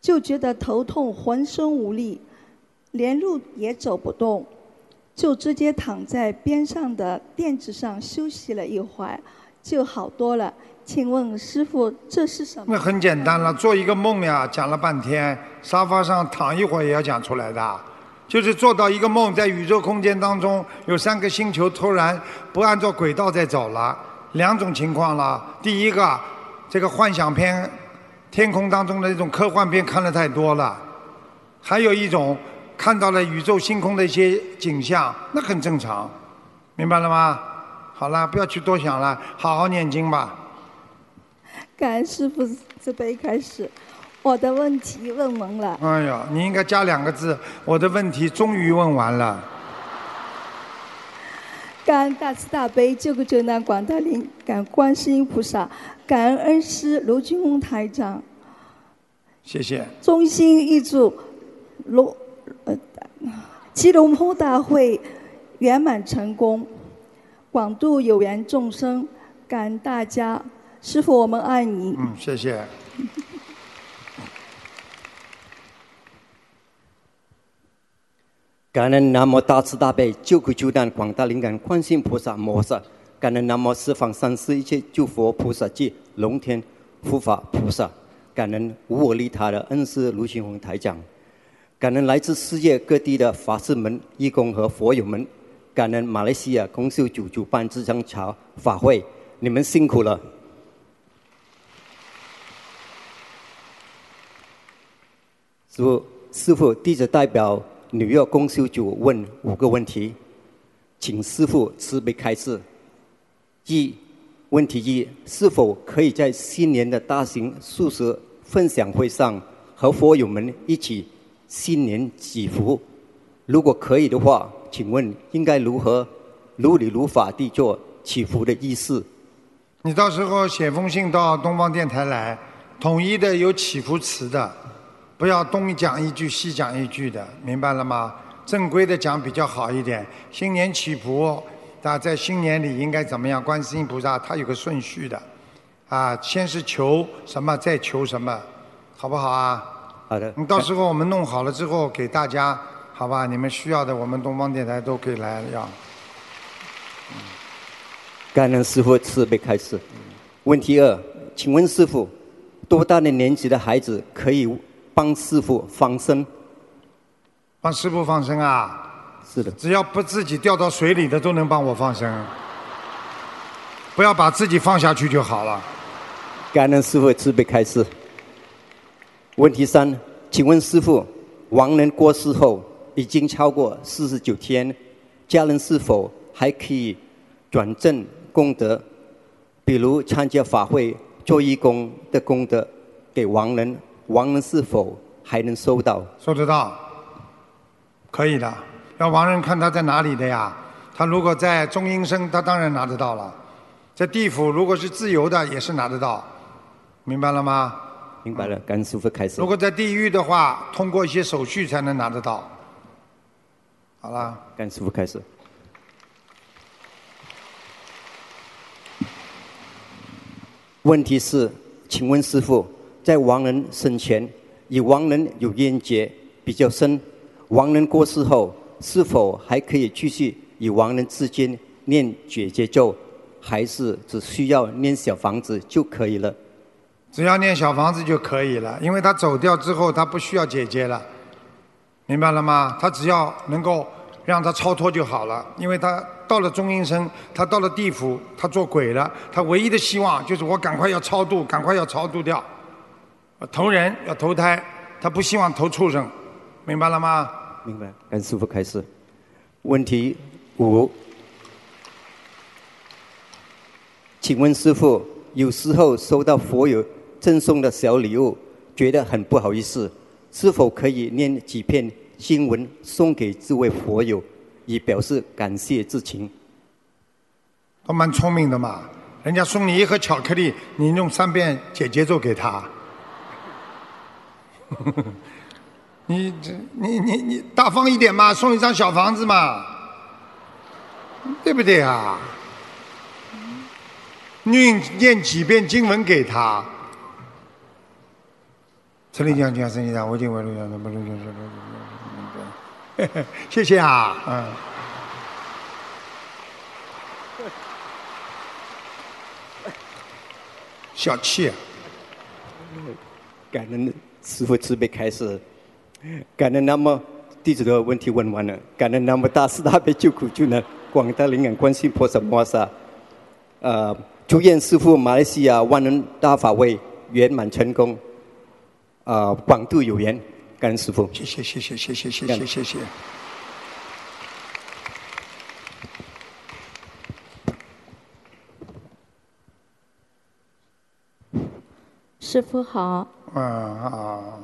就觉得头痛，浑身无力，连路也走不动，就直接躺在边上的垫子上休息了一会儿，就好多了。请问师傅，这是什么？那很简单了，做一个梦呀，讲了半天，沙发上躺一会儿也要讲出来的，就是做到一个梦，在宇宙空间当中有三个星球突然不按照轨道在走了，两种情况了。第一个，这个幻想片，天空当中的那种科幻片看的太多了；还有一种，看到了宇宙星空的一些景象，那很正常，明白了吗？好了，不要去多想了，好好念经吧。感恩师傅慈悲开始，我的问题问完了。哎呀，你应该加两个字，我的问题终于问完了。感恩大慈大悲救苦救难广大灵感观世音菩萨，感恩恩师卢军宏台长，谢谢。衷心预祝龙呃七龙坡大会圆满成功，广度有缘众生，感恩大家，师傅我们爱你。嗯，谢谢。感恩南无大慈大悲救苦救难广大灵感观世音菩萨摩诃萨，感恩南无十方三世一切诸佛菩萨及龙天护法菩萨，感恩无我利他的恩师卢行宏台长，感恩来自世界各地的法师们、义工和佛友们，感恩马来西亚公修组主办这场茶法会，你们辛苦了。师傅，师傅，弟子代表纽约公修组问五个问题，请师傅慈悲开示。一，问题一：是否可以在新年的大型素食分享会上和佛友们一起新年祈福？如果可以的话，请问应该如何如理如法地做祈福的仪式？你到时候写封信到东方电台来，统一的有祈福词的，不要东讲一句西讲一句的，明白了吗？正规的讲比较好一点。新年祈福，啊，在新年里应该怎么样？观世音菩萨他有个顺序的，啊，先是求什么，再求什么，好不好啊？好的。你到时候我们弄好了之后给大家，好吧？你们需要的，我们东方电台都可以来要。感恩师傅慈悲开示。问题二，请问师傅，多大的年纪的孩子可以帮师傅放生？帮师傅放生啊？是的。只要不自己掉到水里的都能帮我放生，不要把自己放下去就好了。感恩师傅慈悲开示。问题三，请问师傅，亡人过世后已经超过四十九天，家人是否还可以转正功德？比如参加法会、做义工的功德给亡人，亡人是否还能收到？收得到，可以的。让亡人看他在哪里的呀？他如果在中阴身，他当然拿得到了；在地府，如果是自由的，也是拿得到。明白了吗？明白了，感恩师傅开始。如果在地狱的话，通过一些手续才能拿得到。好了。感恩师傅开始。问题是，请问师傅，在亡人生前与亡人有冤结比较深，亡人过世后，是否还可以继续与亡人之间念解结咒，还是只需要念小房子就可以了？只要念小房子就可以了，因为他走掉之后，他不需要姐姐了，明白了吗？他只要能够让他超脱就好了，因为他到了中阴身，他到了地府，他做鬼了，他唯一的希望就是我赶快要超度，赶快要超度掉，投人要投胎，他不希望投畜生，明白了吗？明白，跟师傅开始。问题五，请问师傅，有时候收到佛友赠送的小礼物，觉得很不好意思，是否可以念几篇经文送给这位佛友，以表示感谢之情？他蛮聪明的嘛，人家送你一盒巧克力，你用三遍解结咒给他。你这你你你大方一点嘛，送一张小房子嘛，对不对啊？念念几遍经文给他。陈立江讲，陈立江，我今晚录像，不录像，录像，谢谢啊，嗯。小气。感恩师傅慈悲开始，感恩那么弟子的问题问完了，感恩那么大慈大悲救苦救难广大灵感观世音菩萨摩萨，呃，祝愿师傅马来西亚万人大法会圆满成功，啊、广度有缘，感恩师父。谢谢谢谢谢谢谢谢谢谢。师傅好，嗯好，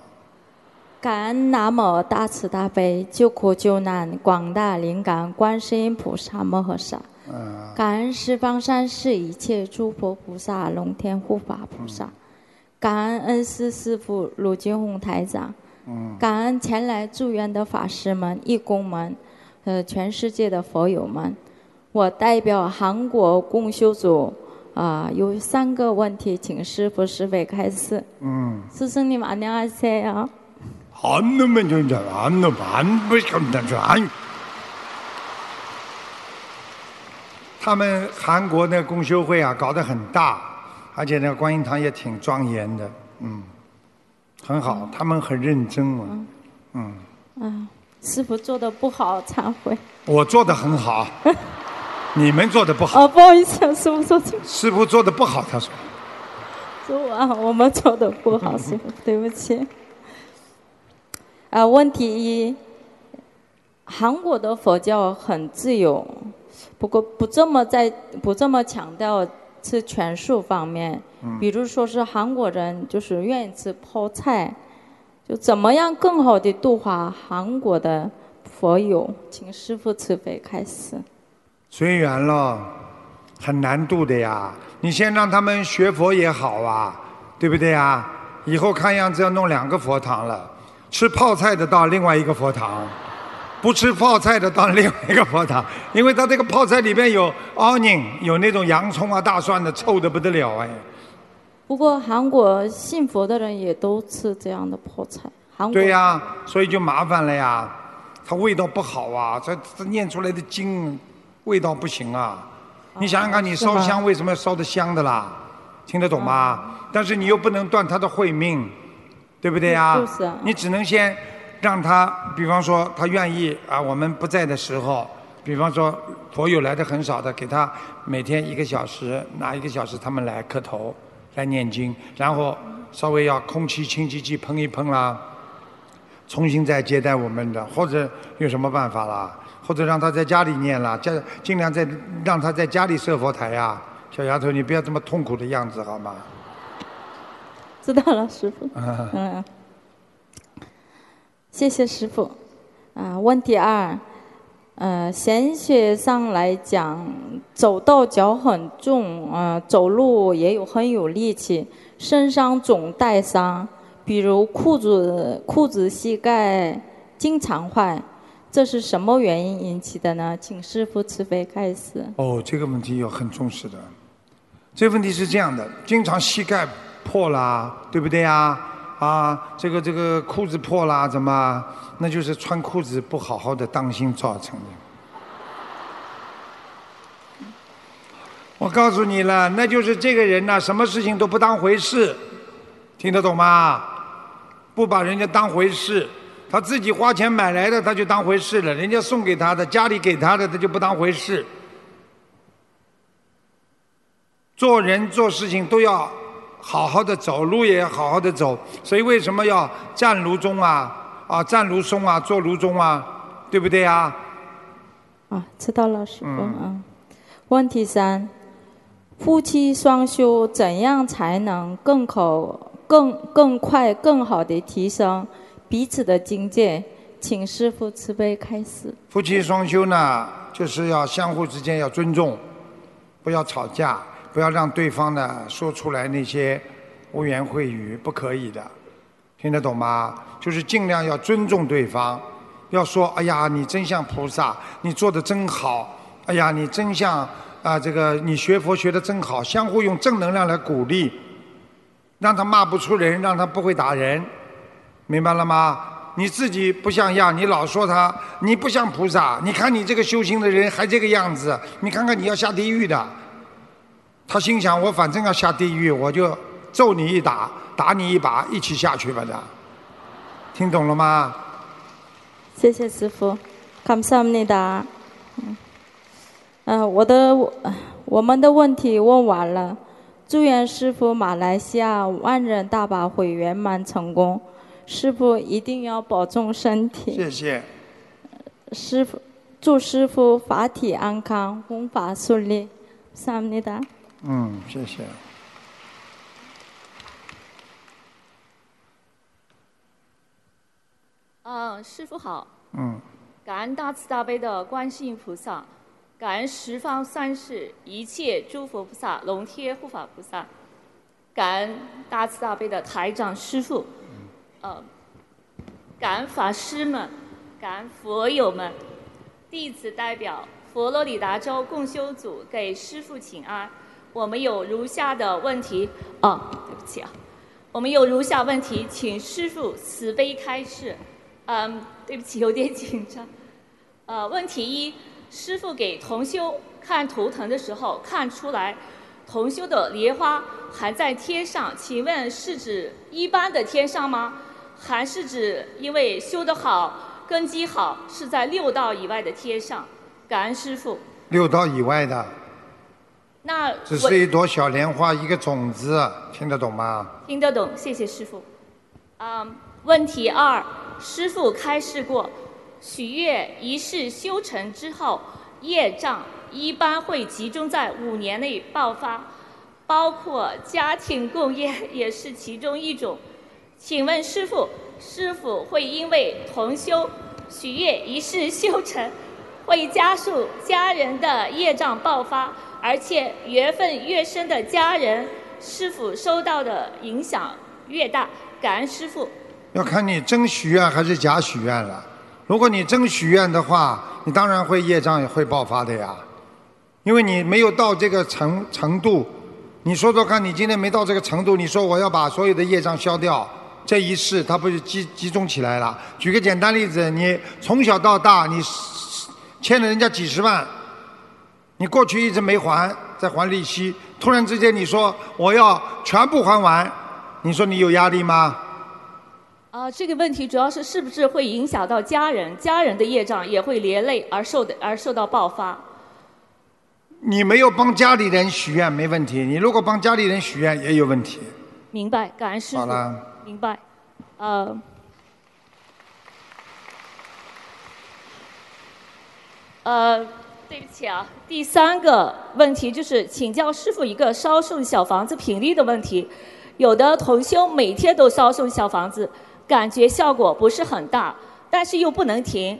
感恩南无大慈大悲救苦救难广大灵感观世音菩萨摩诃萨，啊。感恩十方三世一切诸佛菩萨龙天护法菩萨，感恩恩师师父鲁金红台长，嗯感恩前来助愿的法师们、义工们，呃，全世界的佛友们，我代表韩国共修组啊、有三个问题，请师父师父开示。 음. 스승님 안녕하세요. 안 넣으면 진짜 안 넣으면 안 보시면 저 안. 他们韩国那个公修会啊，搞得很大， 而且那个观音堂也挺庄严的，嗯，很好，他们很认真啊，嗯，啊，师傅做的不好，忏悔。我做的很好，你们做的不好，哦，不好意思，师傅说错，师傅做的不好，他说，说啊，我们做的不好，师傅，对不起。啊，问题一，韩国的佛教很自由，不过不这么在不这么强调吃全素方面，嗯比如说是韩国人就是愿意吃泡菜，就怎么样更好的度化韩国的佛友，请师傅慈悲开始。随缘了，很难度的呀。你先让他们学佛也好啊，对不对呀？以后看样子要弄两个佛堂了，吃泡菜的到另外一个佛堂，不吃泡菜的到另外一个佛堂，因为他这个泡菜里面有 onion，有那种洋葱啊、大蒜的，臭的不得了哎。不过韩国信佛的人也都吃这样的泡菜。韩国对呀、所以就麻烦了呀，它味道不好啊，这这念出来的经味道不行啊。你想想看，你烧香为什么要烧的香的啦？听得懂吗？但是你又不能断他的慧命，对不对呀？就是啊你只能先让他，比方说他愿意啊，我们不在的时候，比方说佛友来的很少的，给他每天一个小时，拿一个小时他们来磕头，来念经，然后稍微要空气清新剂喷一喷啦，重新再接待我们的，或者有什么办法啦？或者让他在家里念啦，家尽量在让他在家里设佛台呀、小丫头，你不要这么痛苦的样子好吗？知道了，师傅。谢谢师傅。啊，问题二，呃，玄学上来讲，走到脚很重，呃，走路也有很有力气，身上总带伤，比如裤子裤子膝盖经常坏，这是什么原因引起的呢？请师傅慈悲开示。哦，这个问题要很重视的。这个问题是这样的，经常膝盖破啦，对不对呀？啊，这个这个裤子破啦，怎么？那就是穿裤子不好好的当心造成的。我告诉你了，那就是这个人呐、什么事情都不当回事，听得懂吗？不把人家当回事，他自己花钱买来的他就当回事了，人家送给他的、家里给他的他就不当回事。做人做事情都要好好的走，路也要好好的走。所以为什么要站如钟啊？啊，站如松啊，坐如钟啊，对不对啊？啊，知道了，师傅。嗯嗯。问题三：夫妻双修怎样才能更好、更更快、更好的提升彼此的境界？请师傅慈悲开示。夫妻双修呢，就是要相互之间要尊重，不要吵架，不要让对方呢说出来那些污言秽语，不可以的，听得懂吗？就是尽量要尊重对方，要说哎呀，你真像菩萨，你做的真好，哎呀，你真像啊、这个你学佛学的真好，相互用正能量来鼓励，让他骂不出人，让他不会打人，明白了吗？你自己不像样，你老说他，你不像菩萨。你看你这个修行的人还这个样子，你看看你要下地狱的。他心想我反正要下地狱我就揍你一打打你一把一起下去吧他听懂了吗？谢谢师傅 come 上面的嗯嗯我的我们的问题问完了。祝愿师傅马来西亚万人大法会圆满成功。师傅一定要保重身体。谢谢。师傅祝师傅法体安康功法顺利。上你的嗯，谢谢。嗯，师傅好。嗯。感恩大慈大悲的观世音菩萨，感恩十方三世一切诸佛菩萨、龙天护法菩萨，感恩大慈大悲的台长师傅，呃，感恩法师们，感恩佛友们，弟子代表佛罗里达州共修组给师傅请安。我们有如下的问题，哦，对不起啊，我们有如下问题，请师傅慈悲开示。嗯，对不起，有点紧张。呃，问题一，师傅给同修看图腾的时候，看出来同修的莲花还在天上，请问是指一般的天上吗？还是指因为修得好、根基好，是在六道以外的天上？感恩师傅。六道以外的。那只是一朵小莲花，一个种子，听得懂吗？听得懂，谢谢师傅。嗯，问题二。师傅开示过，许愿仪式修成之后，业障一般会集中在五年内爆发，包括家庭共业也是其中一种。请问师傅，是否会因为同修许愿仪式修成，会加速家人的业障爆发，而且缘分越深的家人，师傅受到的影响越大。感恩师傅。要看你真许愿还是假许愿了。如果你真许愿的话，你当然会业障也会爆发的呀，因为你没有到这个程程度。你说说看，你今天没到这个程度，你说我要把所有的业障消掉，这一世它不是集集中起来了？举个简单例子，你从小到大你欠了人家几十万，你过去一直没还，在还利息，突然之间你说我要全部还完，你说你有压力吗？啊，这个问题主要是是不是会影响到家人，家人的业障也会连累而受的而受到爆发。你没有帮家里人许愿没问题，你如果帮家里人许愿也有问题。明白，感恩师傅。好了。明白，呃，呃，对不起啊，第三个问题就是请教师傅一个烧送小房子频率的问题，有的同修每天都烧送小房子。感觉效果不是很大，但是又不能停，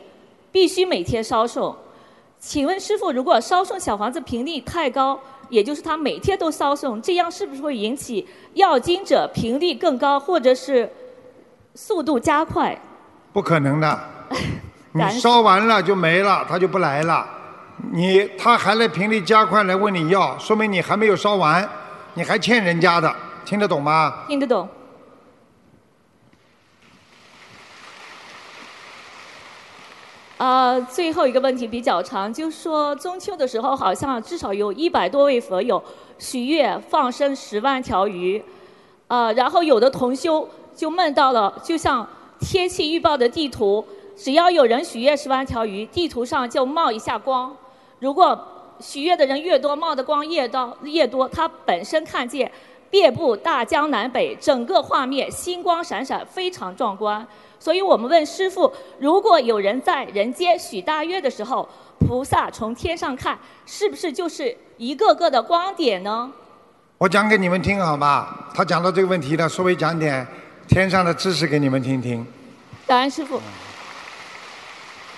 必须每天烧送。请问师傅，如果烧送小房子频率太高，也就是他每天都烧送，这样是不是会引起要经者频率更高，或者是速度加快？不可能的，你烧完了就没了，他就不来了。你他还来频率加快来问你要，说明你还没有烧完，你还欠人家的，听得懂吗？听得懂。呃，最后一个问题比较长，就是说中秋的时候，好像至少有一百多位佛友许愿放生十万条鱼，呃，然后有的同修就梦到了，就像天气预报的地图，只要有人许愿十万条鱼，地图上就冒一下光。如果许愿的人越多，冒的光越多，越多，他本身看见遍布大江南北，整个画面星光闪闪，非常壮观。所以我们问师傅：如果有人在人间许大愿的时候，菩萨从天上看，是不是就是一个个的光点呢？我讲给你们听好吧。他讲到这个问题了，稍微讲点天上的知识给你们听听。感恩师傅。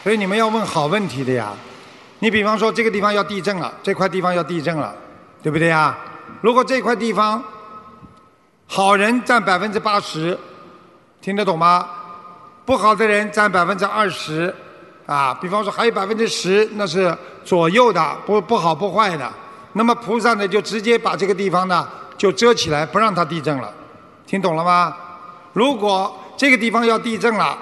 所以你们要问好问题的呀。你比方说这个地方要地震了，这块地方要地震了，对不对呀？如果这块地方好人占百分之八十，听得懂吗？不好的人占百分之二十，啊，比方说还有百分之十，那是左右的，不不好不坏的。那么菩萨呢，就直接把这个地方呢就遮起来，不让它地震了。听懂了吗？如果这个地方要地震了，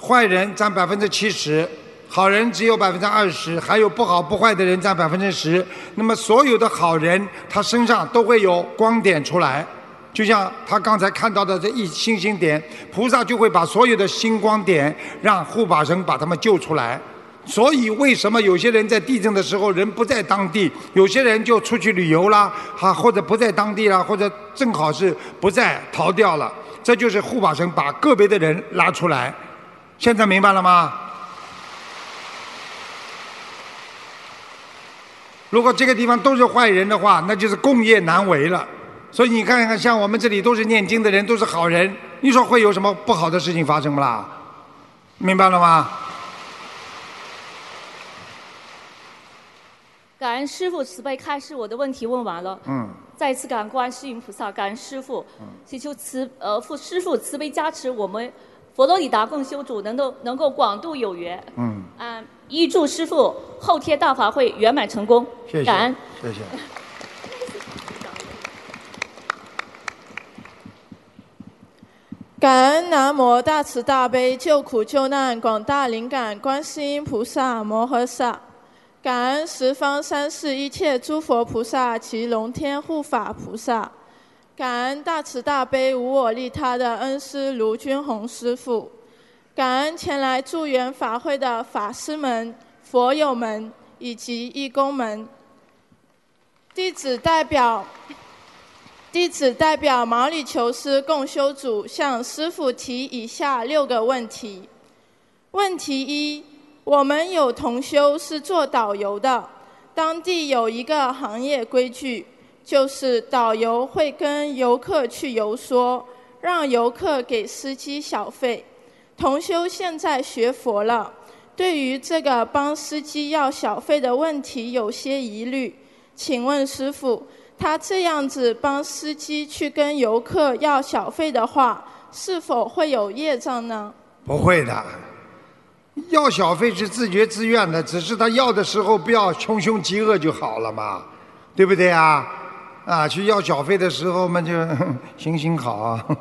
坏人占百分之七十，好人只有百分之二十，还有不好不坏的人占百分之十。那么所有的好人，他身上都会有光点出来。就像他刚才看到的这一星星点，菩萨就会把所有的星光点让护法神把他们救出来。所以为什么有些人在地震的时候人不在当地，有些人就出去旅游啦，哈或者不在当地啦，或者正好是不在逃掉了，这就是护法神把个别的人拉出来。现在明白了吗？如果这个地方都是坏人的话，那就是共业难为了。所以你看看，像我们这里都是念经的人，都是好人，你说会有什么不好的事情发生不啦？明白了吗？感恩师傅慈悲开示，我的问题问完了。嗯。再次感恩观世音菩萨，感恩师父，祈求慈呃父师傅慈悲加持我们佛罗里达共修组能够能够广度有缘。嗯。嗯，预祝师父后天大法会圆满成功。谢谢。感恩。谢谢。感恩南无大慈大悲救苦救难广大灵感观世音菩萨摩诃萨，感恩十方三世一切诸佛菩萨及龙天护法菩萨，感恩大慈大悲无我利他的恩师卢军宏师父，感恩前来助缘法会的法师们、佛友们以及义工们，弟子代表。弟子代表毛里求斯共修组向师父提以下六个问题。问题一：我们有同修是做导游的，当地有一个行业规矩，就是导游会跟游客去游说，让游客给司机小费。同修现在学佛了，对于这个帮司机要小费的问题有些疑虑，请问师傅。他这样子帮司机去跟游客要小费的话，是否会有业障呢？不会的，要小费是自觉自愿的，只是他要的时候不要穷凶极恶就好了嘛，对不对啊？啊，去要小费的时候嘛，就 行行好啊。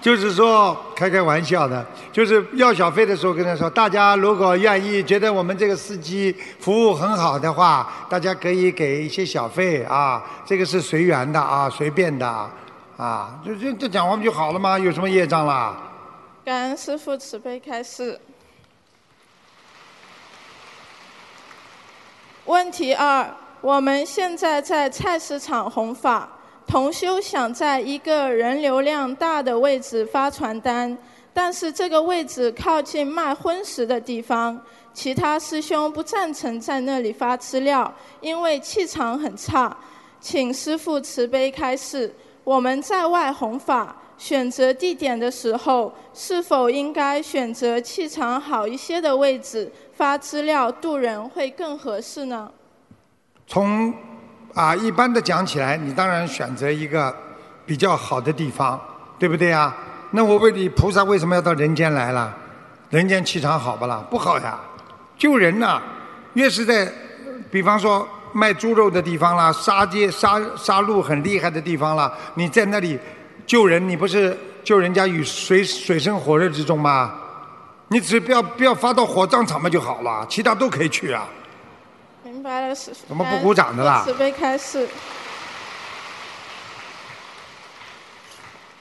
就是说开开玩笑的，就是要小费的时候跟他说，大家如果愿意，觉得我们这个司机服务很好的话，大家可以给一些小费啊，这个是随缘的啊，随便的啊，就就这讲话不就好了吗？有什么业障啦？感恩师父慈悲开示。问题二：我们现在在菜市场弘法。同修想在一个人流量大的位置发传单，但是这个位置靠近卖荤食的地方，其他师兄不赞成在那里发资料，因为气场很差。请师父慈悲开示，我们在外弘法，选择地点的时候，是否应该选择气场好一些的位置发资料渡人会更合适呢？从啊，一般的讲起来，你当然选择一个比较好的地方，对不对啊？那我问你，菩萨为什么要到人间来了？人间气场好不啦？不好呀！救人呐，越是在，比方说卖猪肉的地方啦，杀街杀杀戮很厉害的地方啦，你在那里救人，你不是救人家于水水深火热之中吗？你只不要不要发到火葬场嘛就好了，其他都可以去啊。怎么不鼓掌的啦？慈悲开示。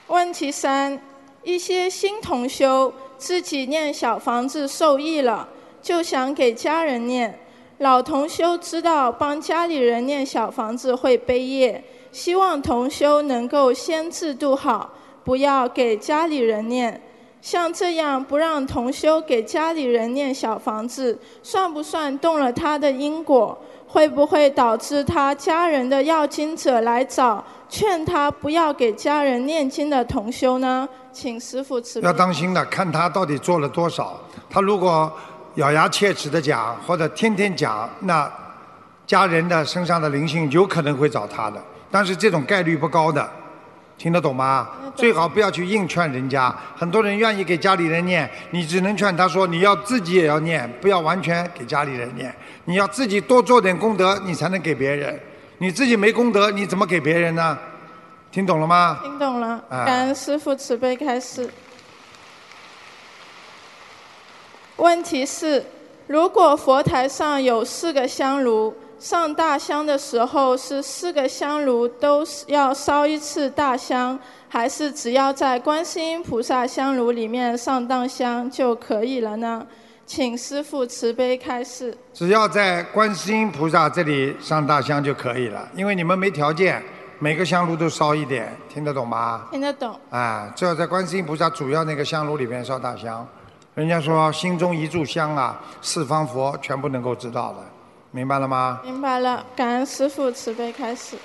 问题三：一些新同修自己念小房子受益了，就想给家人念。老同修知道帮家里人念小房子会背业，希望同修能够先制度好，不要给家里人念。像这样不让同修给家里人念小房子，算不算动了他的因果？会不会导致他家人的要经者来找，劝他不要给家人念经的同修呢？请师傅慈悲。要当心的，看他到底做了多少。他如果咬牙切齿的讲，或者天天讲，那家人的身上的灵性有可能会找他的，但是这种概率不高的。听得懂吗？最好不要去硬劝人家。很多人愿意给家里人念，你只能劝他说：你要自己也要念，不要完全给家里人念。你要自己多做点功德，你才能给别人。你自己没功德，你怎么给别人呢？听懂了吗？听懂了。感恩师父慈悲开示。问题是：如果佛台上有四个香炉，上大香的时候是四个香炉都是要烧一次大香，还是只要在观世音菩萨香炉里面上当香就可以了呢？请师父慈悲开示。只要在观世音菩萨这里上大香就可以了，因为你们没条件，每个香炉都烧一点，听得懂吗？听得懂。啊，只要在观世音菩萨主要那个香炉里面烧大香，人家说心中一炷香啊，四方佛全部能够知道的，明白了吗？明白了，感恩师父慈悲开始。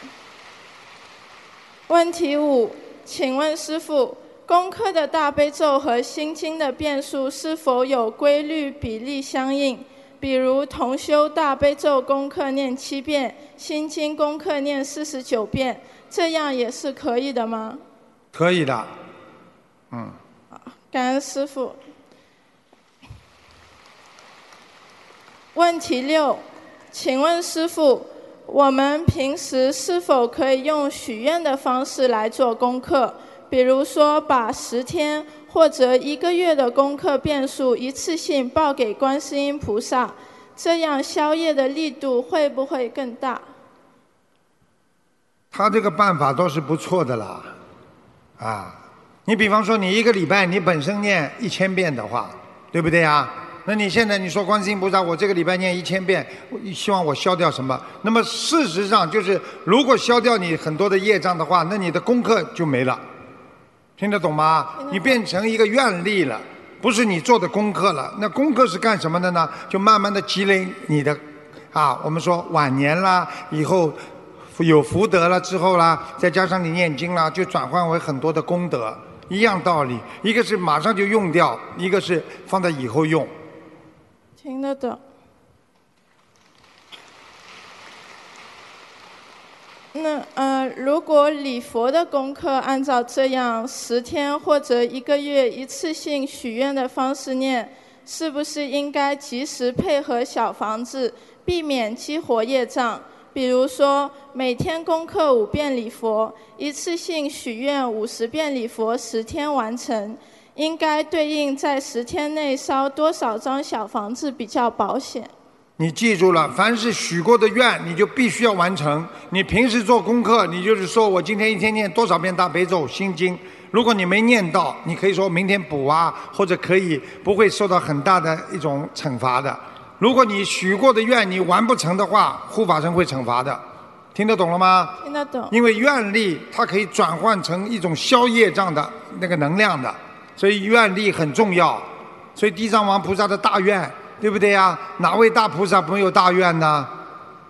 问题五，请问师父，功课的大悲咒和心经的变数是否有规律比例相应？比如同修大悲咒功课念七遍，心经功课念四十九遍，这样也是可以的吗？可以的，嗯。感恩师傅。问题六，请问师傅，我们平时是否可以用许愿的方式来做功课？比如说，把十天或者一个月的功课变数一次性报给观世音菩萨，这样消业的力度会不会更大？他这个办法倒是不错的啦，啊，你比方说你一个礼拜你本身念一千遍的话，对不对呀？那你现在你说观世音菩萨，我这个礼拜念一千遍，我希望我消掉什么？那么事实上就是，如果消掉你很多的业障的话，那你的功课就没了，听得懂吗？你变成一个愿力了，不是你做的功课了。那功课是干什么的呢？就慢慢的积累你的，啊，我们说晚年啦，以后有福德了之后啦，再加上你念经啦，就转换为很多的功德，一样道理。一个是马上就用掉，一个是放在以后用。听得懂。那呃，如果礼佛的功课按照这样十天或者一个月一次性许愿的方式念，是不是应该及时配合小房子，避免激活业障？比如说，每天功课五遍礼佛，一次性许愿五十遍礼佛，十天完成，应该对应在十天内烧多少张小房子比较保险？你记住了，凡是许过的愿，你就必须要完成。你平时做功课，你就是说我今天一天念多少遍大悲咒、心经。如果你没念到，你可以说明天补啊，或者可以不会受到很大的一种惩罚的。如果你许过的愿你完不成的话，护法神会惩罚的。听得懂了吗？听得懂。因为愿力它可以转换成一种消业障的那个能量的，所以愿力很重要。所以地藏王菩萨的大愿，对不对呀？哪位大菩萨没有大愿呢？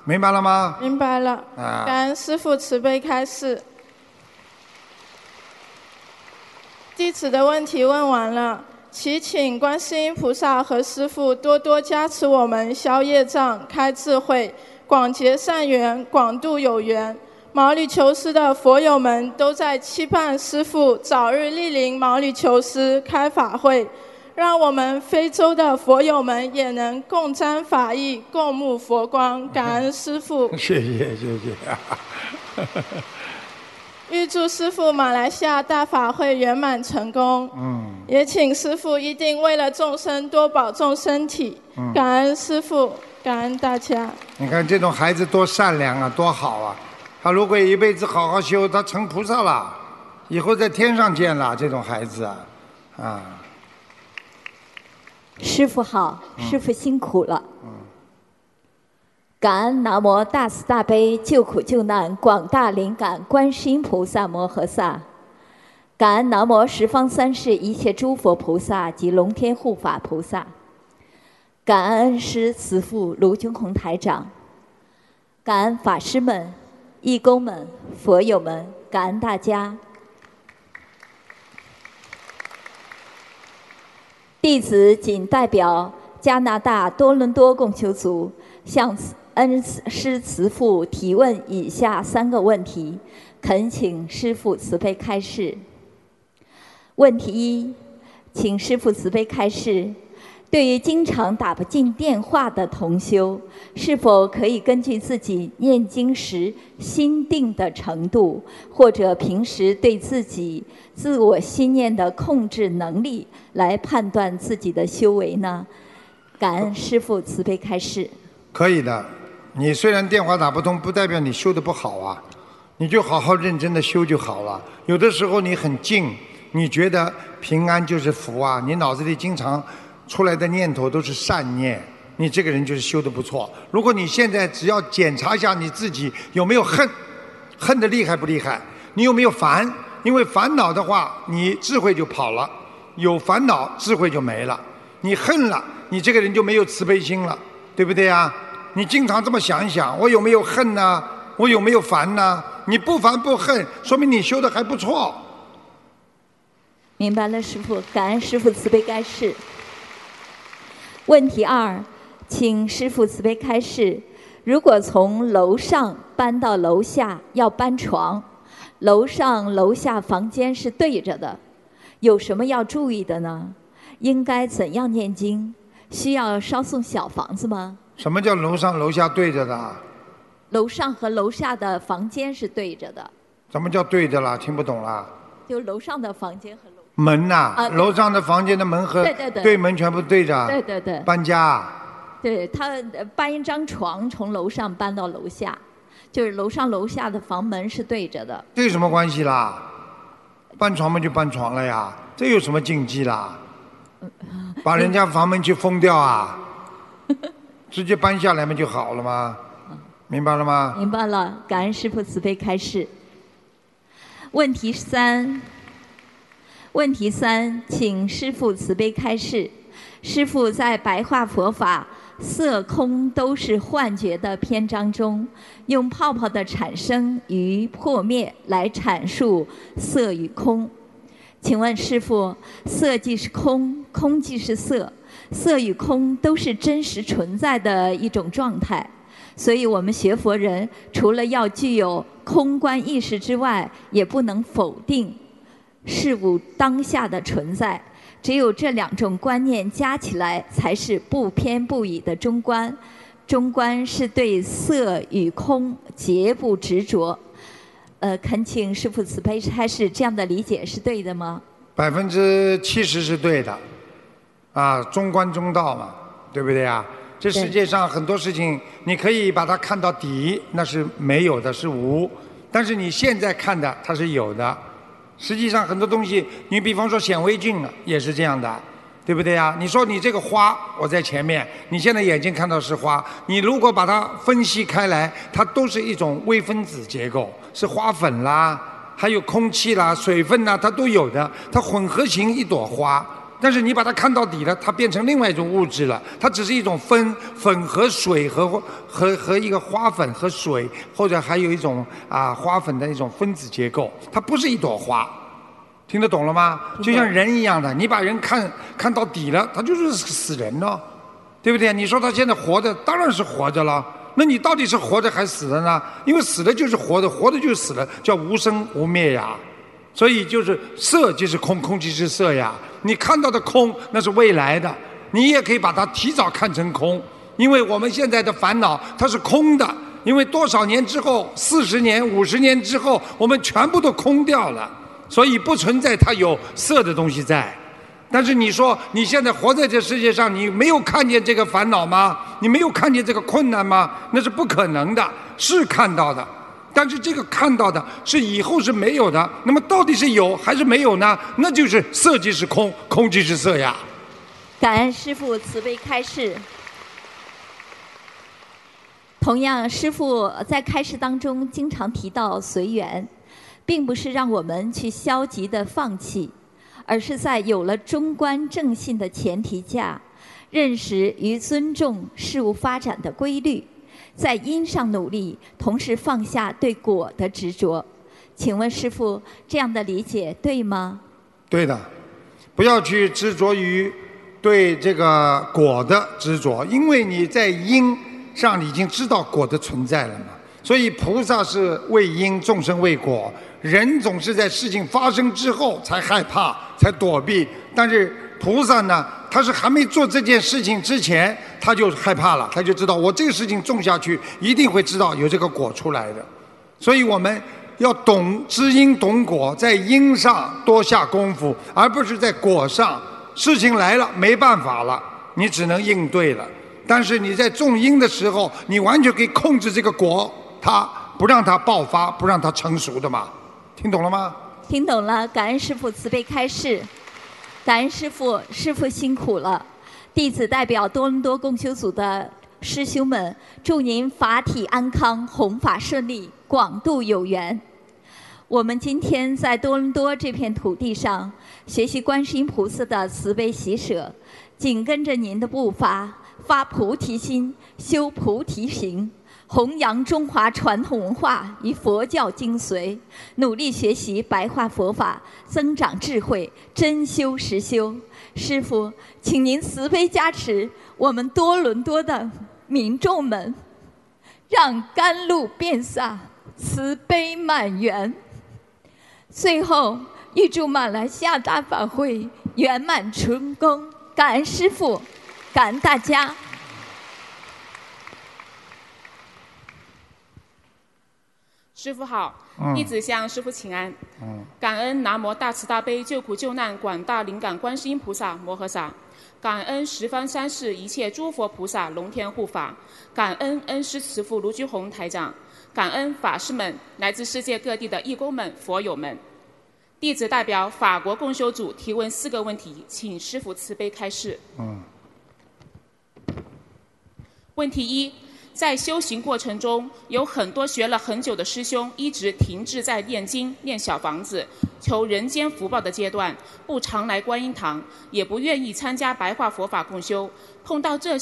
明白了吗？明白了。啊感恩师父慈悲开示。弟子的问题问完了，祈请观世音菩萨和师父多多加持我们消业障、开智慧、广结善缘、广度有缘。毛里求斯的佛友们都在期盼师父早日莅临毛里求斯开法会，让我们非洲的佛友们也能共沾法益、共沐佛光。感恩师父。谢 谢谢谢。预祝师父马来西亚大法会圆满成功。嗯。也请师父一定为了众生多保重身体。嗯感恩师父，感恩大家。你看这种孩子多善良啊，多好啊！他如果一辈子好好修，他成菩萨了，以后在天上见了。这种孩子啊，啊，师傅好，嗯。师傅辛苦了。感恩南无大慈大悲救苦救难广大灵感观世音菩萨摩诃萨，感恩南无十方三世一切诸佛菩萨及龙天护法菩萨，感恩恩师慈父卢军宏台长，感恩法师们、义工们、佛友们，感恩大家。弟子仅代表加拿大多伦多共修组向恩师慈父提问以下三个问题，恳请师父慈悲开示。问题一，请师父慈悲开示。对于经常打不进电话的同修，是否可以根据自己念经时心定的程度，或者平时对自己自我心念的控制能力，来判断自己的修为呢？感恩师父慈悲开示。可以的。你虽然电话打不通，不代表你修的不好啊，你就好好认真的修就好了。有的时候你很静，你觉得平安就是福啊，你脑子里经常出来的念头都是善念，你这个人就是修的不错。如果你现在只要检查一下你自己有没有恨，恨的厉害不厉害，你有没有烦？因为烦恼的话，你智慧就跑了；有烦恼，智慧就没了。你恨了，你这个人就没有慈悲心了，对不对呀？你经常这么想一想，我有没有恨呢？我有没有烦呢？你不烦不恨，说明你修的还不错。明白了，师傅，感恩师傅慈悲开示。问题二，请师傅慈悲开示：如果从楼上搬到楼下要搬床，楼上楼下房间是对着的，有什么要注意的呢？应该怎样念经？需要烧送小房子吗？什么叫楼上楼下对着的？楼上和楼下的房间是对着的，什么叫对着啦？听不懂啦？就楼上的房间门呐、楼上的房间的门和对门全部对着。对对对搬家啊。对他呃搬一张床从楼上搬到楼下，就是楼上楼下的房门是对着的。这有什么关系啦？搬床嘛就搬床了呀，这有什么禁忌啦？把人家房门去封掉啊？直接搬下来嘛就好了吗？明白了吗？明白了，感恩师傅慈悲开示。问题三，问题三，请师傅慈悲开示。师傅在白话佛法“色空都是幻觉”的篇章中，用泡泡的产生与破灭来阐述色与空。请问师傅，色即是空，空即是色，色与空都是真实存在的一种状态。所以，我们学佛人除了要具有空观意识之外，也不能否定事物当下的存在。只有这两种观念加起来，才是不偏不倚的中观。中观是对色与空皆不执着。呃，恳请师父慈悲开示，这样的理解是对的吗？百分之七十是对的，啊，中观中道嘛，对不对啊？这世界上很多事情，你可以把它看到底，那是没有的，是无；但是你现在看的，它是有的。实际上很多东西，你比方说显微镜，也是这样的，对不对呀？你说你这个花，我在前面，你现在眼睛看到是花，你如果把它分析开来，它都是一种微分子结构，是花粉啦，还有空气啦、水分呐，它都有的，它混合型一朵花。但是你把它看到底了，它变成另外一种物质了，它只是一种分粉和水和和和一个花粉和水，或者还有一种啊花粉的一种分子结构，它不是一朵花，听得懂了吗？就像人一样的，你把人看看到底了，他就是死人了，对不对？你说他现在活着，当然是活着了。那你到底是活着还是死了呢？因为死了就是活着，活着就是死了，叫无生无灭呀。所以就是色即是空，空即是色呀。你看到的空那是未来的，你也可以把它提早看成空，因为我们现在的烦恼它是空的，因为多少年之后，四十年、五十年之后，我们全部都空掉了，所以不存在它有色的东西在。但是你说你现在活在这世界上，你没有看见这个烦恼吗？你没有看见这个困难吗？那是不可能的，是看到的。但是这个看到的是以后是没有的，那么到底是有还是没有呢？那就是色即是空，空即是色呀。感恩师父慈悲开示。同样，师父在开示当中经常提到随缘，并不是让我们去消极的放弃，而是在有了中观正信的前提下，认识与尊重事物发展的规律。在因上努力，同时放下对果的执着。请问师傅，这样的理解对吗？对的，不要去执着于对这个果的执着，因为你在因上已经知道果的存在了嘛。所以菩萨是为因，众生为果。人总是在事情发生之后才害怕，才躲避，但是菩萨呢？他是还没做这件事情之前，他就害怕了，他就知道我这个事情种下去，一定会知道有这个果出来的。所以我们要懂知因懂果，在因上多下功夫，而不是在果上。事情来了没办法了，你只能应对了。但是你在种因的时候，你完全可以控制这个果，它不让它爆发，不让它成熟的嘛。听懂了吗？听懂了，感恩师傅慈悲开示，感恩师傅，师傅辛苦了。弟子代表多伦多共修组的师兄们，祝您法体安康，弘法顺利，广度有缘。我们今天在多伦多这片土地上学习观世音菩萨的慈悲喜舍，紧跟着您的步伐，发菩提心，修菩提行，弘扬中华传统文化与佛教精髓，努力学习白话佛法，增长智慧，真修实修。师傅，请您慈悲加持我们多伦多的民众们，让甘露遍洒，慈悲满园。最后，预祝马来西亚大法会圆满成功。感恩师傅，感恩大家。师傅好，嗯弟子向师父请安。嗯，感恩南无大慈大悲救苦救难广大灵感观世音菩萨摩诃萨，感恩十方三世一切诸佛菩萨龙天护法，感恩恩师慈父卢居宏台长，感恩法师们来自世界各地的义工们、佛友们。弟子代表法国共修组提问四个问题，请师傅慈悲开示。嗯，问题一，在修行过程中，有很多学了很久的师兄一直停滞在念经、念小房子、求人间福报的阶段，不常来观音堂，也不愿意参加白话佛法共修。碰到这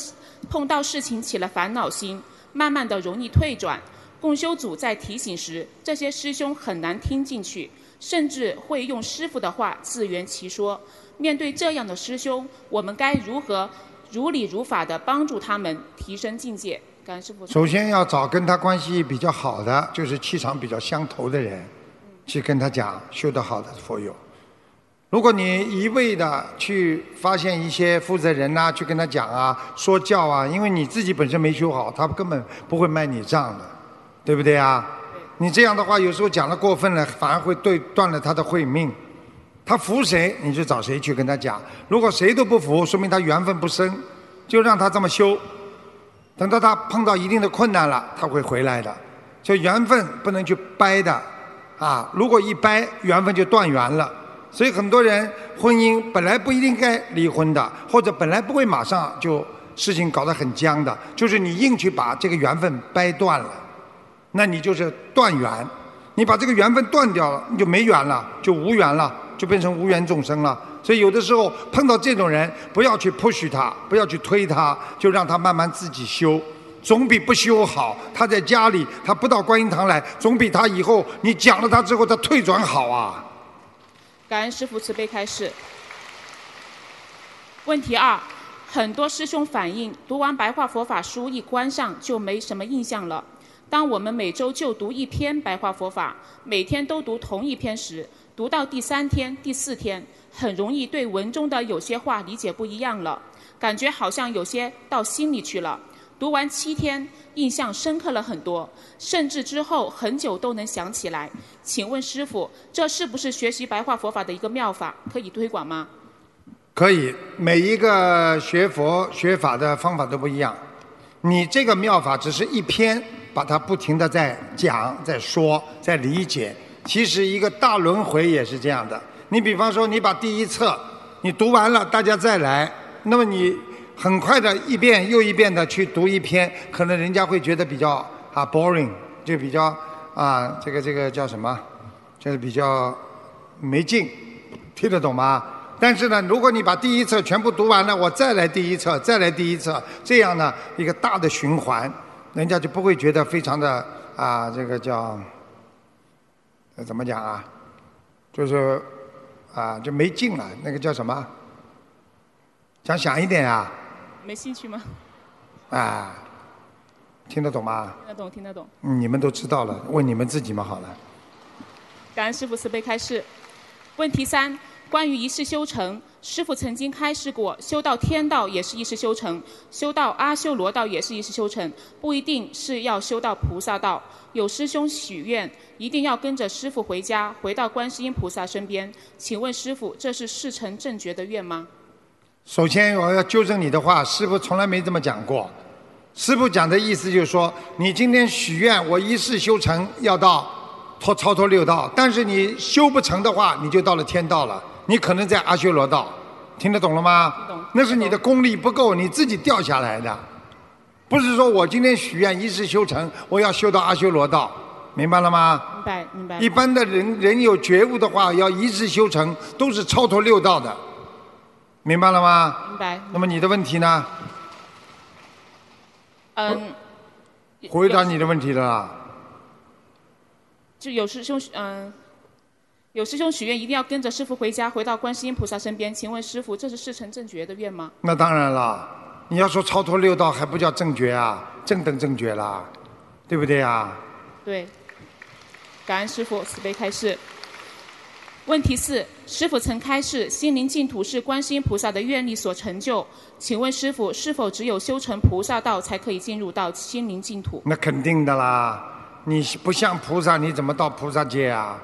碰到事情起了烦恼心，慢慢的容易退转。共修组在提醒时，这些师兄很难听进去，甚至会用师傅的话自圆其说。面对这样的师兄，我们该如何如理如法的帮助他们提升境界？首先要找跟他关系比较好的，就是气场比较相投的人，去跟他讲修得好的佛友。如果你一味的去发现一些负责人呐、去跟他讲啊、说教啊，因为你自己本身没修好，他根本不会卖你账的，对不对啊？你这样的话，有时候讲的过分了，反而会对断了他的慧命。他服谁，你就找谁去跟他讲。如果谁都不服，说明他缘分不深，就让他这么修。等到他碰到一定的困难了，他会回来的。就缘分不能去掰的，啊，如果一掰，缘分就断缘了。所以很多人婚姻本来不一定该离婚的，或者本来不会马上就事情搞得很僵的，就是你硬去把这个缘分掰断了，那你就是断缘。你把这个缘分断掉了，你就没缘了，就无缘了，就变成无缘众生了。所以有的时候碰到这种人，不要去 push 他，不要去推他，就让他慢慢自己修，总比不修好。他在家里，他不到观音堂来，总比他以后你讲了他之后他退转好啊。感恩师父慈悲开示。问题二，很多师兄反映，读完白话佛法书一关上就没什么印象了。当我们每周就读一篇白话佛法，每天都读同一篇时，读到第三天、第四天，很容易对文中的有些话理解不一样了，感觉好像有些到心里去了。读完七天，印象深刻了很多，甚至之后很久都能想起来。请问师傅，这是不是学习白话佛法的一个妙法，可以推广吗？可以，每一个学佛学法的方法都不一样。你这个妙法只是一篇，把它不停的在讲、在说、在理解。其实一个大轮回也是这样的。你比方说，你把第一册你读完了，大家再来，那么你很快的一遍又一遍的去读一篇，可能人家会觉得比较啊 boring，就比较啊这个这个叫什么，就是比较没劲，听得懂吗？但是呢，如果你把第一册全部读完了，我再来第一册，再来第一册，这样呢一个大的循环，人家就不会觉得非常的啊这个叫怎么讲啊，就是啊就没劲了，那个叫什么？讲响一点啊没兴趣吗？啊，听得懂吗？听得懂，听得懂。嗯你们都知道了，问你们自己嘛好了。感恩师傅慈悲开示。问题三，关于一世修成，师父曾经开示过，修到天道也是一世修成，修到阿修罗道也是一世修成，不一定是要修到菩萨道。有师兄许愿，一定要跟着师父回家，回到观世音菩萨身边。请问师父，这是事成正觉的愿吗？首先我要纠正你的话，师傅从来没这么讲过。师傅讲的意思就是说，你今天许愿，我一世修成要到脱超脱六道，但是你修不成的话，你就到了天道了，你可能在阿修罗道，听得懂了吗？懂那是你的功力不够，你自己掉下来的，不是说我今天许愿一世修成，我要修到阿修罗道，明白了吗？明白明白。一般的人人有觉悟的话，要一世修成，都是超脱六道的，明白了吗？明白。那么你的问题呢？嗯，回答你的问题了啦。就有师兄嗯。有师兄许愿一定要跟着师傅回家，回到观世音菩萨身边。请问师傅，这是事成正觉的愿吗？那当然了，你要说超脱六道还不叫正觉啊，正等正觉啦，对不对啊？对。感恩师傅慈悲开示。问题四：师傅曾开示，心灵净土是观世音菩萨的愿力所成就。请问师傅，是否只有修成菩萨道才可以进入到心灵净土？那肯定的啦，你不像菩萨，你怎么到菩萨界啊？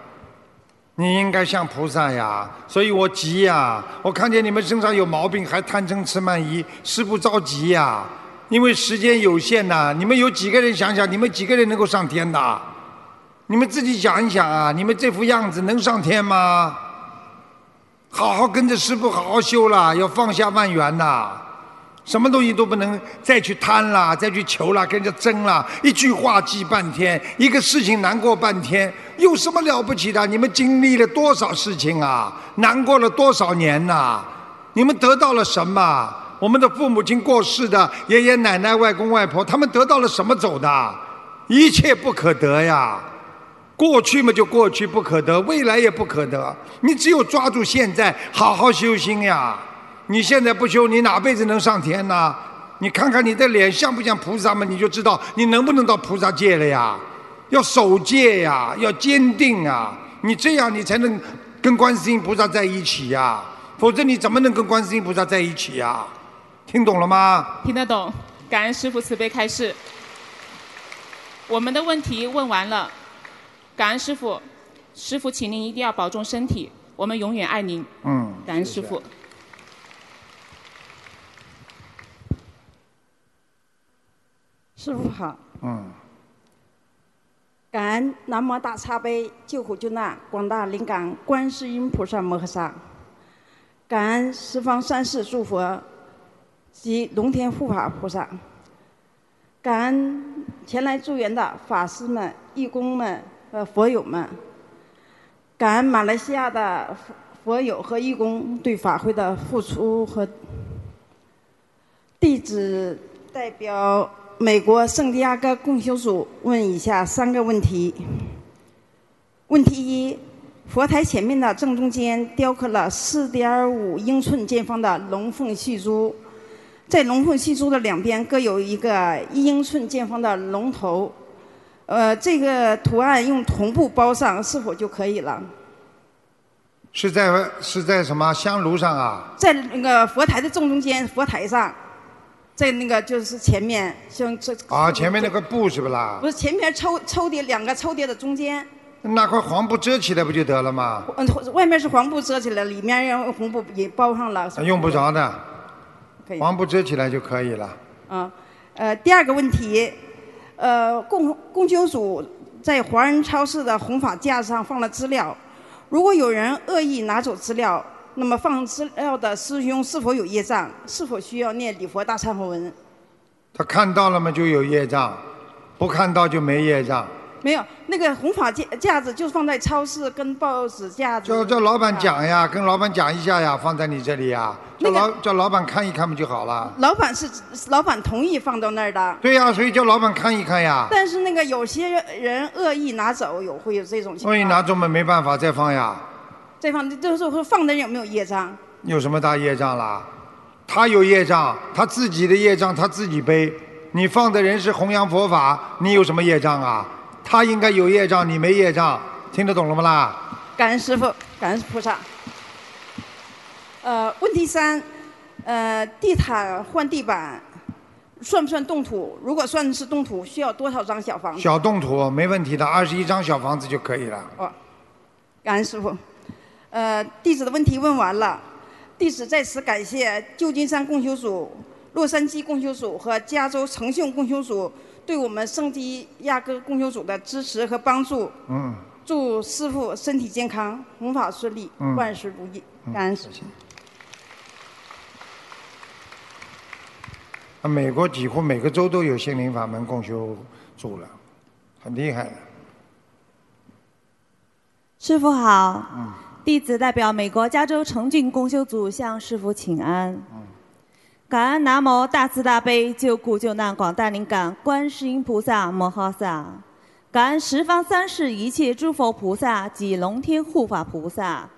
你应该像菩萨呀，所以我急呀！我看见你们身上有毛病，还贪嗔痴慢疑，师傅着急呀！因为时间有限呐，你们有几个人想想，你们几个人能够上天的？你们自己想一想啊！你们这副样子能上天吗？好好跟着师傅好好修了，要放下万缘呐！什么东西都不能再去贪了，再去求了，跟着争了，一句话记半天，一个事情难过半天，有什么了不起的？你们经历了多少事情啊？难过了多少年呐、你们得到了什么？我们的父母亲过世的，爷爷奶奶、外公外婆，他们得到了什么走的？一切不可得呀！过去嘛就过去不可得，未来也不可得。你只有抓住现在，好好修心呀！你现在不修，你哪辈子能上天呢？你看看你的脸像不像菩萨嘛，你就知道你能不能到菩萨界了呀？要守戒呀，要坚定啊！你这样你才能跟观世音菩萨在一起呀，否则你怎么能跟观世音菩萨在一起呀？听懂了吗？听得懂，感恩师傅慈悲开示。我们的问题问完了，感恩师傅，师傅请您一定要保重身体，我们永远爱您。嗯，感恩师傅。师傅好，嗯，感恩南无大慈悲救苦救难广大灵感观世音菩萨摩诃萨，感恩十方三世诸佛及龙天护法菩萨，感恩前来助缘的法师们、义工们和佛友们，感恩马来西亚的佛佛友和义工对法会的付出和弟子代表美国圣地亚哥共修组问以下三个问题。问题一：佛台前面的正中间雕刻了四点五英寸见方的龙凤戏珠，在龙凤戏珠的两边各有一个一英寸见方的龙头。呃，这个图案用铜布包上是否就可以了？是在是在什么香炉上啊？在那个佛台的正中间，佛台上，在那个就是前面，像这啊，前面那个布是不啦不？是前面抽抽屉两个抽屉的中间，那块黄布遮起来不就得了吗？嗯，外面是黄布遮起来，里面用红布也包上了。用不着的，可以黄布遮起来就可以了。啊，呃，第二个问题，呃，供供修组在华人超市的红法架上放了资料，如果有人恶意拿走资料，那么放资料的师兄是否有业障？是否需要念礼佛大忏悔文？他看到了吗就有业障，不看到就没业障。没有，那个红法架架子就放在超市跟报纸架子。叫叫老板讲呀，跟老板讲一下呀，放在你这里呀，叫老叫老板看一看不就好了？老板是老板同意放到那儿的。对呀，所以叫老板看一看呀。但是那个有些人恶意拿走，有会有这种情况。恶意拿走嘛，没办法再放呀，这放就是说放的人有没有业障？有什么大业障啦？他有业障，他自己的业障他自己背。你放的人是弘扬佛法，你有什么业障啊？他应该有业障，你没业障，听得懂了吗啦？感恩师傅，感恩菩萨。呃，问题三，呃，地毯换地板算不算动土？如果算是动土，需要多少张小房子？小动土没问题的，二十一张小房子就可以了。哦，感恩师傅。呃，弟子的问题问完了。弟子在此感谢旧金山共修组、洛杉矶共修组和加州诚信共修组对我们圣地亚哥共修组的支持和帮助。嗯，祝师傅身体健康，弘法顺利，嗯万事如意。感恩师父。啊美国几乎每个州都有心灵法门共修组了，很厉害的。师傅好，嗯弟子代表美国加州诚俊公修组向师傅请安。感恩南无大慈大悲救苦救难广大灵感观世音菩萨摩诃萨，感恩十方三世一切诸佛菩萨及龙天护法菩萨，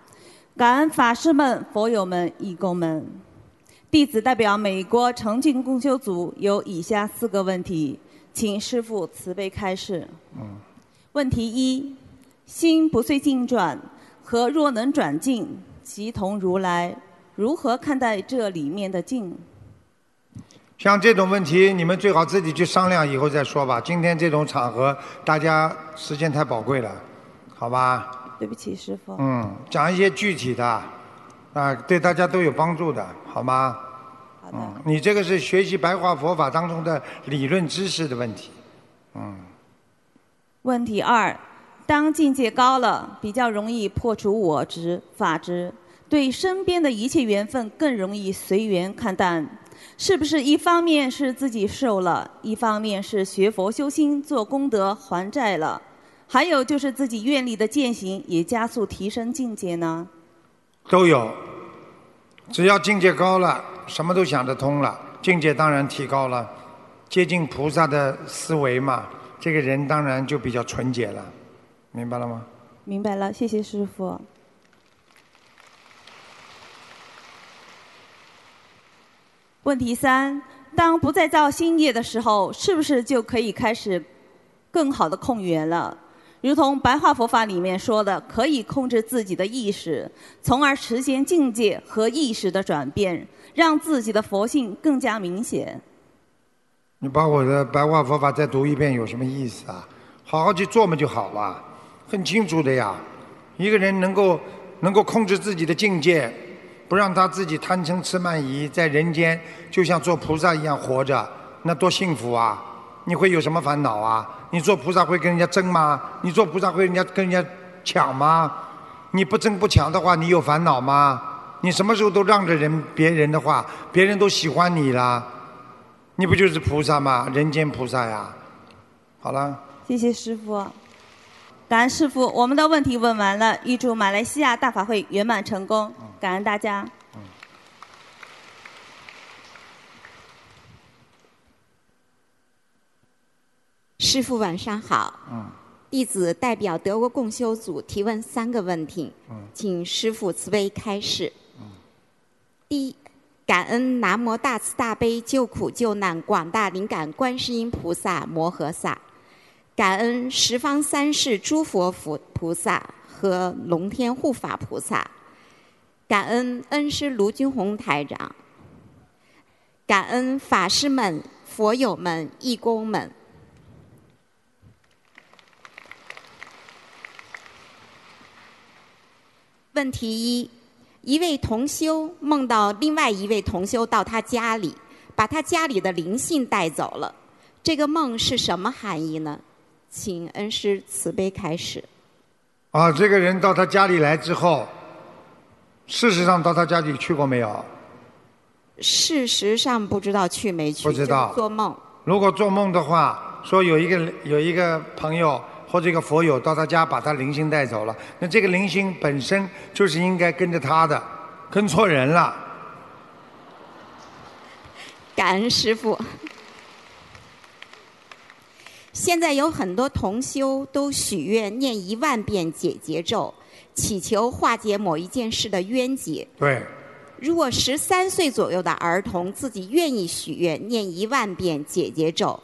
感恩法师们、佛友们、义工们。弟子代表美国诚俊共修组有以下四个问题，请师父慈悲开示。嗯，问题一：心不遂境转，和若能转境，即同如来。如何看待这里面的境？像这种问题，你们最好自己去商量，以后再说吧。今天这种场合，大家时间太宝贵了，好吧？对不起，师傅。嗯，讲一些具体的，啊，对大家都有帮助的，好吗？好的。嗯，你这个是学习白话佛法当中的理论知识的问题，嗯。问题二：当境界高了，比较容易破除我执、法执，对身边的一切缘分更容易随缘看淡。是不是一方面是自己受了，一方面是学佛修心做功德还债了，还有就是自己愿力的践行也加速提升境界呢？都有，只要境界高了，什么都想得通了，境界当然提高了，接近菩萨的思维嘛，这个人当然就比较纯洁了，明白了吗？明白了，谢谢师傅。问题三：当不再造新业的时候，是不是就可以开始更好的控缘了？如同白话佛法里面说的，可以控制自己的意识，从而实现境界和意识的转变，让自己的佛性更加明显。你把我的白话佛法再读一遍有什么意思啊？好好去做嘛就好了，很清楚的呀。一个人能够能够控制自己的境界，不让他自己贪嗔痴慢疑，在人间就像做菩萨一样活着，那多幸福啊！你会有什么烦恼啊？你做菩萨会跟人家争吗？你做菩萨会人家跟人家抢吗？你不争不抢的话，你有烦恼吗？你什么时候都让着人别人的话，别人都喜欢你啦，你不就是菩萨吗？人间菩萨呀！好了，谢谢师傅，感恩师傅，我们的问题问完了，预祝马来西亚大法会圆满成功，感恩大家。师傅晚上好，嗯。弟子代表德国共修组提问三个问题，嗯。请师傅慈悲开示。第一，感恩南无大慈大悲救苦救难广大灵感观世音菩萨摩诃萨，感恩十方三世诸佛菩菩萨和龙天护法菩萨，感恩恩师卢军宏台长，感恩法师们、佛友们、义工们。问题一：一位同修梦到另外一位同修到他家里，把他家里的灵性带走了。这个梦是什么含义呢？请恩师慈悲开始。啊，这个人到他家里来之后，事实上到他家里去过没有？事实上不知道去没去，不知道做梦。如果做梦的话，说有一个有一个朋友或者一个佛友到他家把他灵性带走了，那这个灵性本身就是应该跟着他的，跟错人了。感恩师傅。现在有很多同修都许愿念一万遍解结咒，祈求化解某一件事的冤结。对，如果十三岁左右的儿童自己愿意许愿念一万遍解结咒，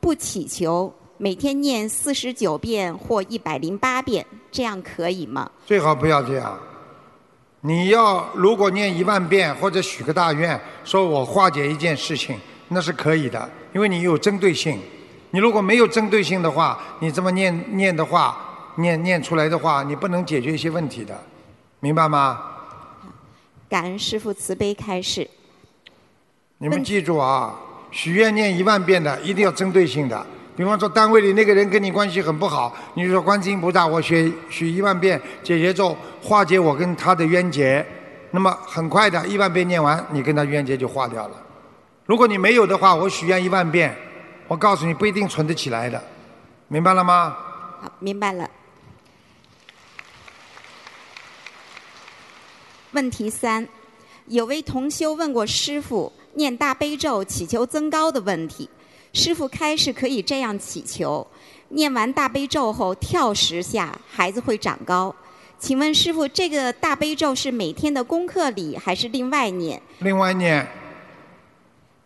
不祈求，每天念四十九遍或一百零八遍，这样可以吗？最好不要这样。你要如果念一万遍或者许个大愿，说我化解一件事情，那是可以的，因为你有针对性。你如果没有针对性的话，你这么念念的话，念念出来的话，你不能解决一些问题的，明白吗？感恩师父慈悲开示。你们记住啊，许愿念一万遍的，一定要针对性的。比方说，单位里那个人跟你关系很不好，你就说观世音菩萨，我许许一万遍解结咒，化解我跟他的冤结。那么很快的，一万遍念完，你跟他冤结就化掉了。如果你没有的话，我许愿一万遍，我告诉你不一定存得起来的，明白了吗？好，明白了。问题三，有位同修问过师傅念大悲咒祈求增高的问题，师傅开示可以这样祈求：念完大悲咒后跳十下，孩子会长高。请问师傅，这个大悲咒是每天的功课里，还是另外念？另外念，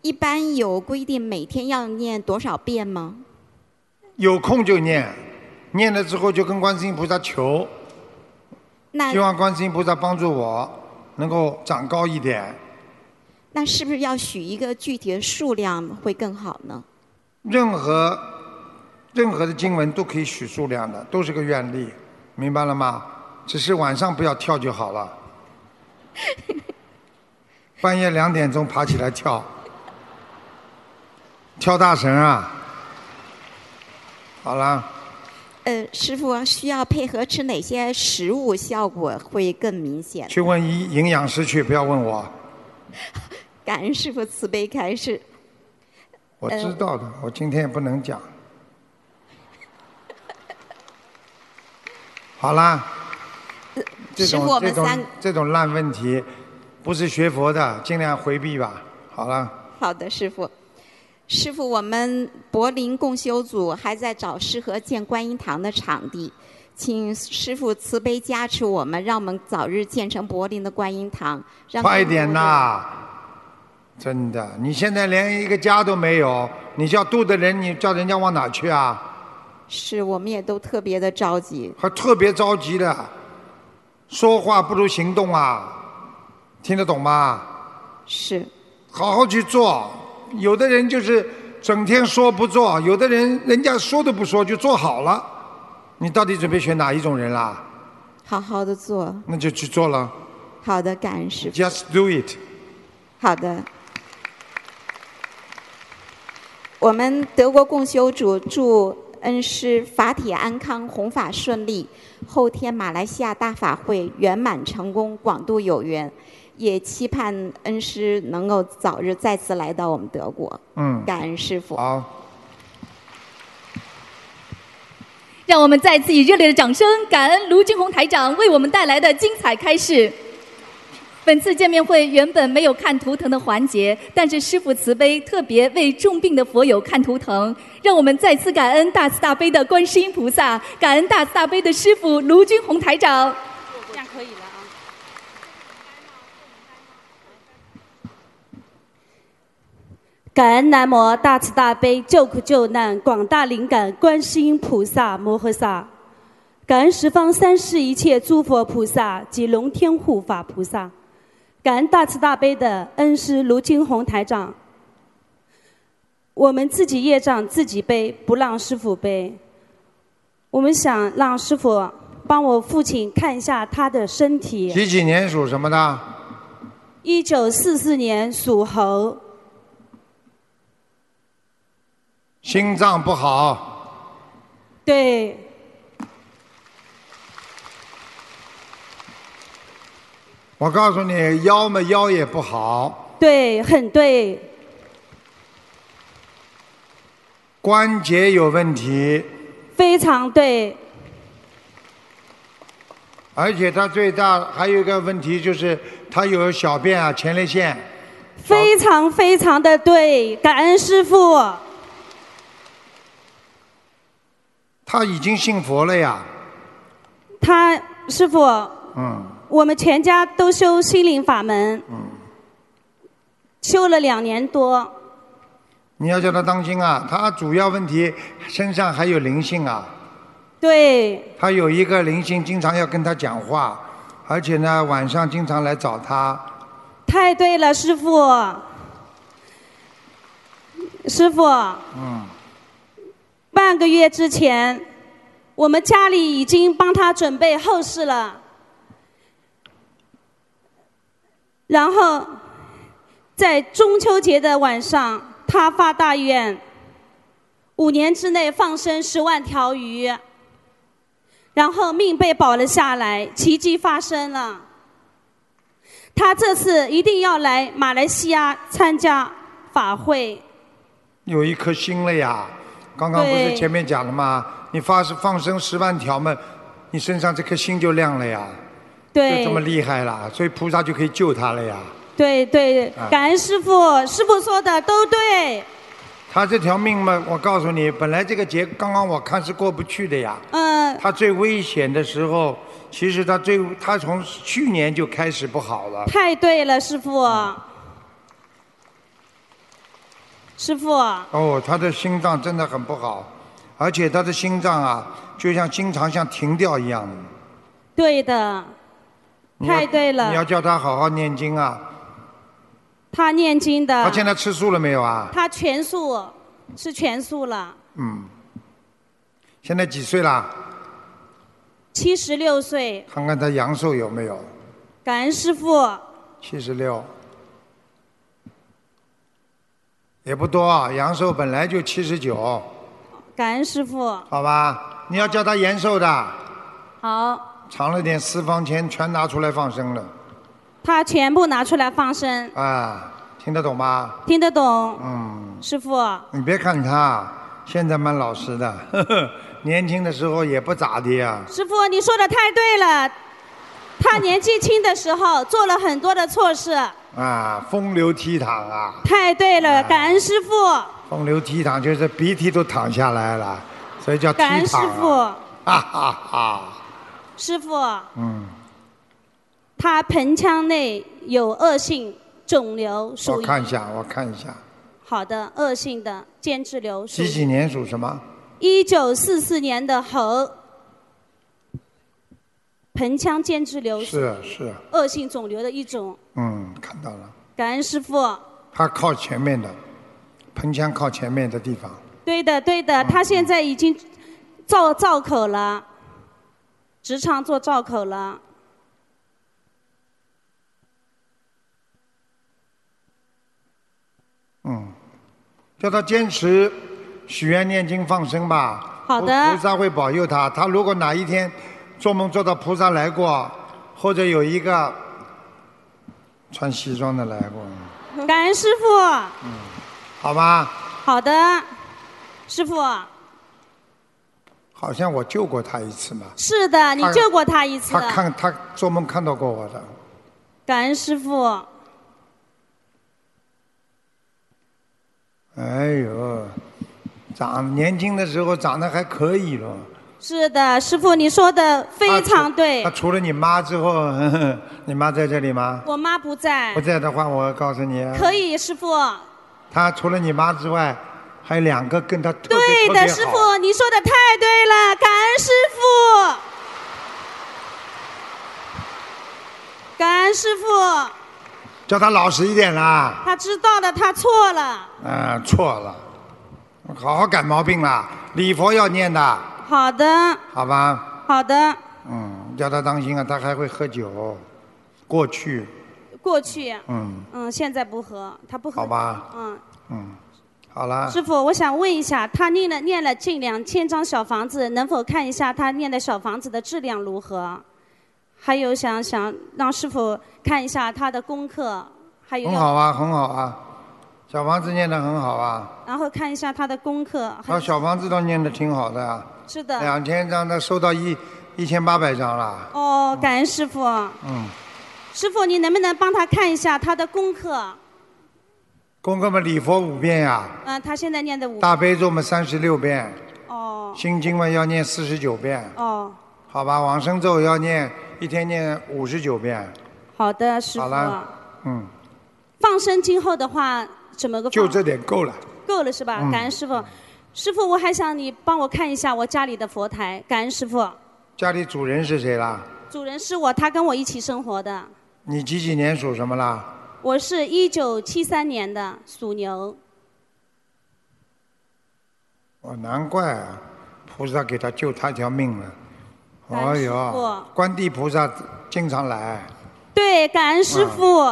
一般有规定每天要念多少遍吗？有空就念，念了之后就跟观世音菩萨求，那希望观世音菩萨帮助我能够长高一点。那是不是要许一个具体的数量会更好呢？任何任何的经文都可以许数量的，都是个愿力，明白了吗？只是晚上不要跳就好了。半夜两点钟爬起来跳，跳大绳啊！好啦，呃，师傅需要配合吃哪些食物，效果会更明显？去问营营养师去，不要问我。感恩师傅慈悲开示。我知道的，我今天也不能讲。好啦，这师傅种这我们三种这种烂问题，不是学佛的，尽量回避吧。好了，好的，师傅。师傅，我们柏林共修组还在找适合建观音堂的场地，请师傅慈悲加持我们，让我们早日建成柏林的观音堂。让快点呐！呐！真的，你现在连一个家都没有，你叫度的人，你叫人家往哪去啊？是，我们也都特别的着急。还特别着急的，说话不如行动啊！听得懂吗？是。好好去做。有的人就是整天说不做，有的人人家说都不说就做好了。你到底准备选哪一种人啦？好好的做。那就去做了。好的，感恩师傅。Just do it。好的。我们德国共修组祝恩师法体安康，弘法顺利。后天马来西亚大法会圆满成功，广度有缘。也期盼恩师能够早日再次来到我们德国。嗯。感恩师傅。好。让我们再次以热烈的掌声，感恩卢军红台长为我们带来的精彩开示。本次见面会原本没有看图腾的环节，但是师傅慈悲特别为重病的佛友看图腾，让我们再次感恩大慈大悲的观世音菩萨，感恩大慈大悲的师傅卢军红台长。这样可以了啊。感恩南无大慈大悲救苦救难广大灵感观世音菩萨摩诃萨，感恩十方三世一切诸佛菩萨及龙天护法菩萨，感恩大慈大悲的恩师卢金红台长。我们自己业障自己背，不让师傅背。我们想让师傅帮我父亲看一下他的身体。几几年属什么的？一九四四年属猴。心脏不好，对，我告诉你，腰嘛腰也不好，对，很对，关节有问题，非常对，而且他最大还有一个问题就是他有小便啊前列腺，非常非常的对，感恩师傅。他已经信佛了呀，他师傅，嗯。我们全家都修心灵法门，嗯，修了两年多。你要叫他当心啊，他主要问题身上还有灵性啊，对，他有一个灵性经常要跟他讲话，而且呢晚上经常来找他，太对了，师傅。师傅，嗯。半个月之前，我们家里已经帮他准备后事了。然后在中秋节的晚上，他发大愿，五年之内放生十万条鱼，然后命被保了下来，奇迹发生了。他这次一定要来马来西亚参加法会。有一颗心了呀！刚刚不是前面讲了吗？你发是放生十万条嘛，你身上这颗心就亮了呀，就对这么厉害了，所以菩萨就可以救他了呀。对对啊，感恩师傅，师傅说的都对。他这条命嘛，我告诉你，本来这个劫刚刚我看是过不去的呀。嗯。他最危险的时候，其实他最他从去年就开始不好了。太对了，师傅。师傅，哦，他的心脏真的很不好，而且他的心脏啊，就像经常像停掉一样。对的，你要太对了你要叫他好好念经啊。他念经的。他现在吃素了没有啊？他全素，吃全素了，嗯。现在几岁啦？七十六岁，看看他阳寿有没有？感恩师傅。七十六。也不多啊，阳寿本来就七十九，感恩师傅。好吧？你要叫他延寿的，好，藏了点私房钱，全拿出来放生了，他全部拿出来放生，啊，听得懂吗？听得懂？嗯，师傅，你别看他现在蛮老实的，呵呵，年轻的时候也不咋的呀。师傅，你说的太对了。他年纪轻的时候做了很多的错事，啊，风流倜傥啊，太对了，感恩师傅，风流倜傥就是鼻涕都淌下来了，所以叫倜傥、啊。感恩师傅，哈哈哈。师傅，嗯，他盆腔内有恶性肿瘤，我看一下，我看一下，好的恶性的间质瘤，几几年属什么？一九四四年的猴，盆腔间质瘤是是，恶性肿瘤的一种。嗯，看到了，感恩师傅，他靠前面的，盆腔靠前面的地方，对的对的，他现在已经造造口了，直肠做造口了。嗯，叫他坚持许愿、念经、放生吧。好的菩菩萨会保佑他。他如果哪一天做梦做到菩萨来过，或者有一个穿西装的来过，感恩师傅，嗯好吧？好的，师傅，好像我救过他一次嘛。是的，你救过他一次他。看他做梦看到过我的，感恩师傅，哎呦，长年轻的时候长得还可以了。是的，师傅你说的非常对他。除了你妈之后，呵 呵你妈在这里吗？我妈不在不，在的话，我告诉你，可以，师傅。他除了你妈之外，还有两个跟他特别对的，师。傅，你说的太对了，感恩师傅，感恩师傅，叫他老实一点啦。他知道了，他错了。啊，错了，好好改毛病啦。礼佛要念的，好的，好吧？好的，嗯，叫他当心啊，他还会喝酒。过去，过去，嗯，嗯，现在不喝，他不喝。好吧，嗯，嗯，好了。师傅，我想问一下，他念了念了近两千张小房子，能否看一下他念的小房子的质量如何？还有想想让师傅看一下他的功课，还有，很好啊，很好啊，小房子念得很好啊，然后看一下他的功课。他小房子都念得挺好的啊，是的。两千张，他收到一一千八百张了，哦，感恩师傅。嗯，师傅，你能不能帮他看一下他的功课？功课嘛礼佛五遍呀、嗯，他现在念的五。大悲咒嘛三十六遍，哦心经嘛要念四十九遍，哦，好吧，往生咒要念一天念五十九遍，好的，师傅。好了，嗯，放生今后的话，怎么个放？就这点够了。够了是吧？嗯感恩师傅。师傅，我还想你帮我看一下我家里的佛台。感恩师傅。家里主人是谁啦？主人是我，他跟我一起生活的。你几几年属什么啦？我是一九七三年的，属牛。哦，难怪啊，菩萨给他救他一条命了。哎感恩师呦，观地菩萨经常来。对，感恩师傅。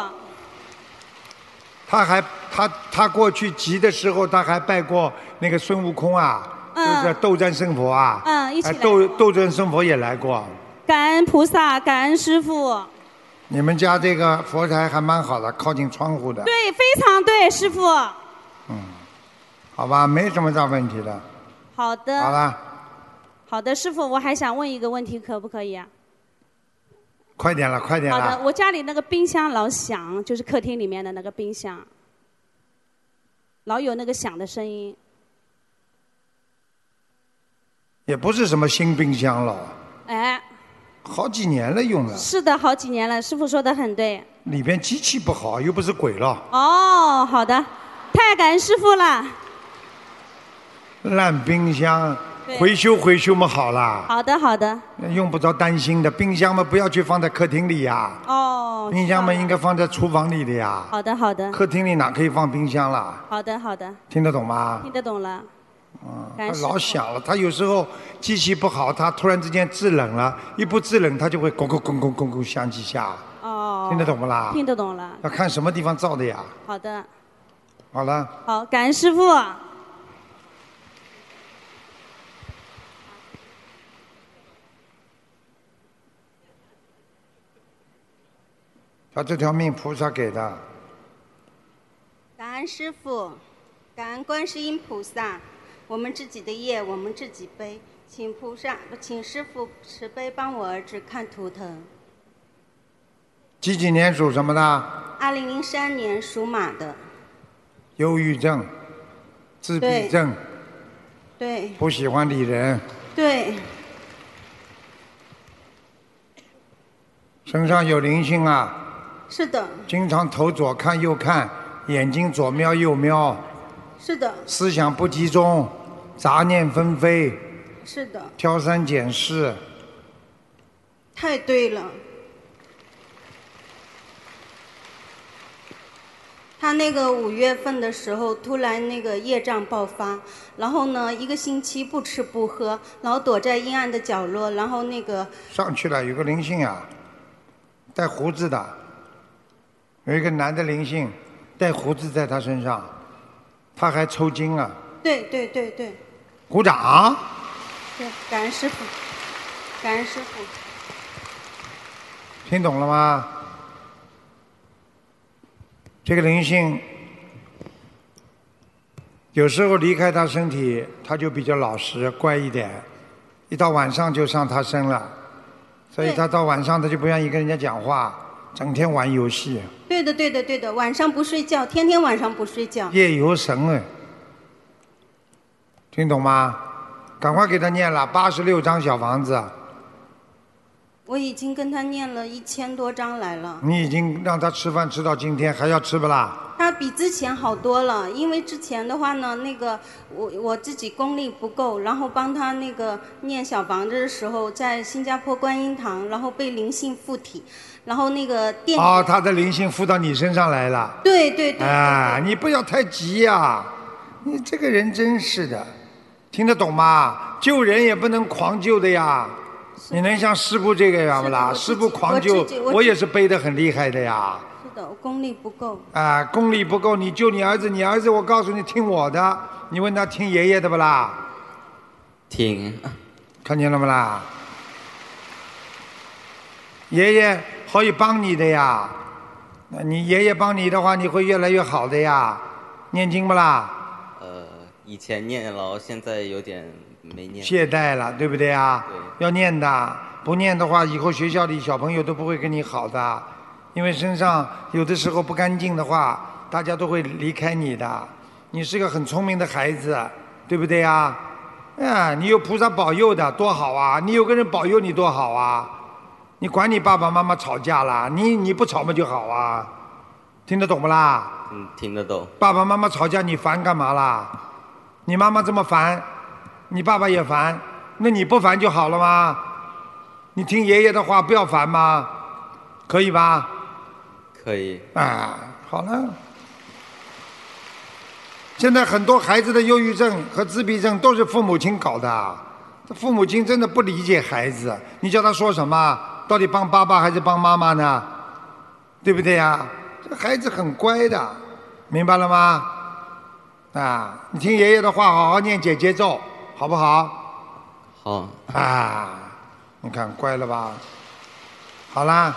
他还他他过去急的时候，他还拜过那个孙悟空啊，就是斗战胜佛啊，哎嗯一起来斗斗战胜佛也来过。感恩菩萨，感恩师傅。你们家这个佛台还蛮好的，靠近窗户的，对，非常对，师傅。嗯好吧，没什么大问题的。好的。好了，好的，师傅，我还想问一个问题，可不可以啊？快点了，快点好的，了。我家里那个冰箱老响，就是客厅里面的那个冰箱，老有那个响的声音。也不是什么新冰箱了，哎，好几年了用了，是的，好几年了，师傅说的很对。里边机器不好，又不是鬼了，哦，好的，太感恩师傅了。烂冰箱对回修回修嘛好啦，好的，好的。用不着担心的。冰箱嘛不要去放在客厅里呀，哦。冰箱嘛应该放在厨房里的呀，好的，好的。客厅里哪可以放冰箱啦？好的，好的，听得懂吗？听得懂了。感它恩师父老响了，它有时候机器不好，它突然之间制冷了，一不制冷它就会咣咣咣咣咣咣响几下，哦。听得懂不啦？听得懂了。要看什么地方造的呀。好的，好了，好，感恩师傅。他这条命菩萨给的，感恩师傅，感恩观世音菩萨，我们自己的业我们自己背，请菩萨，请师傅慈悲帮我儿子看图腾。几几年属什么的？二零零三年属马的，忧郁症、自闭对症，对。不喜欢理人，对，身上有灵性啊，是的，经常头左看右看，眼睛左瞄右瞄，是的，思想不集中，杂念纷飞，是的，挑三拣四，太对了。他那个五月份的时候，突然那个业障爆发，然后呢，一个星期不吃不喝，然后躲在阴暗的角落，然后那个上去了，有个灵性啊，带胡子的，有一个男的灵性，带胡子在他身上，他还抽筋啊，对对对对鼓掌。对，感恩师傅，感恩师傅。听懂了吗？这个灵性有时候离开他身体，他就比较老实乖一点，一到晚上就上他身了，所以他到晚上他就不愿意跟人家讲话，整天玩游戏，对的对的对的，晚上不睡觉，天天晚上不睡觉。夜游神哎，听懂吗？赶快给他念了八十六张小房子，我已经跟他念了一千多章来了，你已经让他吃饭吃到今天，还要吃不啦？他比之前好多了。因为之前的话呢，那个我我自己功力不够，然后帮他那个念小房子的时候，在新加坡观音堂，然后被灵性附体，然后那个电哦，他的灵性附到你身上来了。对对对，啊，你不要太急呀、你这个人真是的，听得懂吗？救人也不能狂救的呀。你能像师傅这个样不啦？师傅狂救我我我也是背得很厉害的呀。是的，我功力不够。啊，功力不够，你救你儿子，你儿子我告诉你听我的，你问他听爷爷的不啦？听，看见了不啦？爷爷可以帮你的呀，那你爷爷帮你的话，你会越来越好的呀。念经不啦？呃，以前念了，现在有点没念。懈怠了，对不对啊？要念的，不念的话，以后学校里小朋友都不会跟你好的，因为身上有的时候不干净的话，大家都会离开你的。你是个很聪明的孩子，对不对呀？啊，你有菩萨保佑的，多好啊！你有个人保佑你，多好啊！你管你爸爸妈妈吵架啦，你你不吵嘛就好啊，听得懂不啦？嗯，听得懂。爸爸妈妈吵架，你烦干嘛啦？你妈妈这么烦，你爸爸也烦，那你不烦就好了吗？你听爷爷的话，不要烦吗？可以吧？可以。啊，好了。现在很多孩子的忧郁症和自闭症都是父母亲搞的，这父母亲真的不理解孩子，你叫他说什么，到底帮爸爸还是帮妈妈呢？对不对呀？这孩子很乖的，明白了吗？啊，你听爷爷的话，好好念姐姐咒，好不好？好。啊，你看乖了吧？好啦，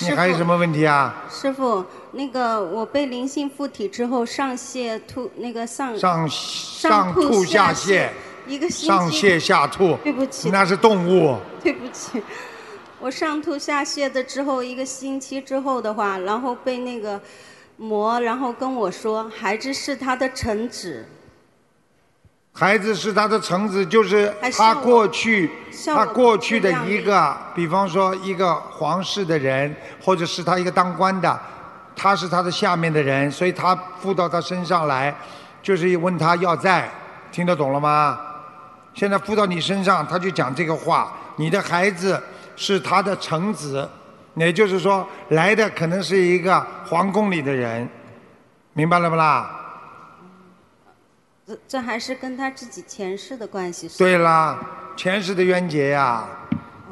你还有什么问题啊？师傅，那个我被灵性附体之后上泻吐，那个上上上吐吐下泻泻，一个星期上泻下吐，对不起那是动物。对不起，我上吐下泻的之后一个星期之后的话，然后被那个魔，然后跟我说孩子是他的臣子，孩子是他的臣子，就是他过去他过去的一个，比方说一个皇室的人，或者是他一个当官的，他是他的下面的人，所以他附到他身上来，就是问他要债，听得懂了吗？现在附到你身上，他就讲这个话，你的孩子是他的臣子，也就是说来的可能是一个皇宫里的人，明白了不啦？这这还是跟他自己前世的关系。对啦，前世的冤结呀、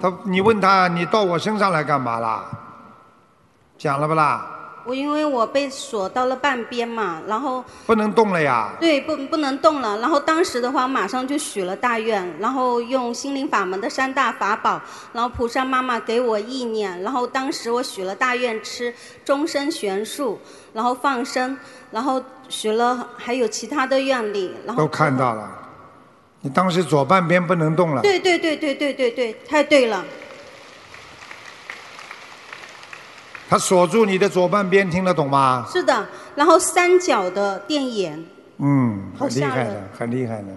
他你问他你到我身上来干嘛啦？讲了不啦？我因为我被锁到了半边嘛，然后不能动了呀。对不不能动了，然后当时的话马上就许了大愿，然后用心灵法门的三大法宝，然后菩萨妈妈给我意念，然后当时我许了大愿吃终身全素，然后放生，然后许了还有其他的愿力，然后都看到了，你当时左半边不能动了。对对对对对对对，太对了。他锁住你的左半边，听得懂吗？是的，然后三角的电眼，嗯，很厉害的，很厉害的。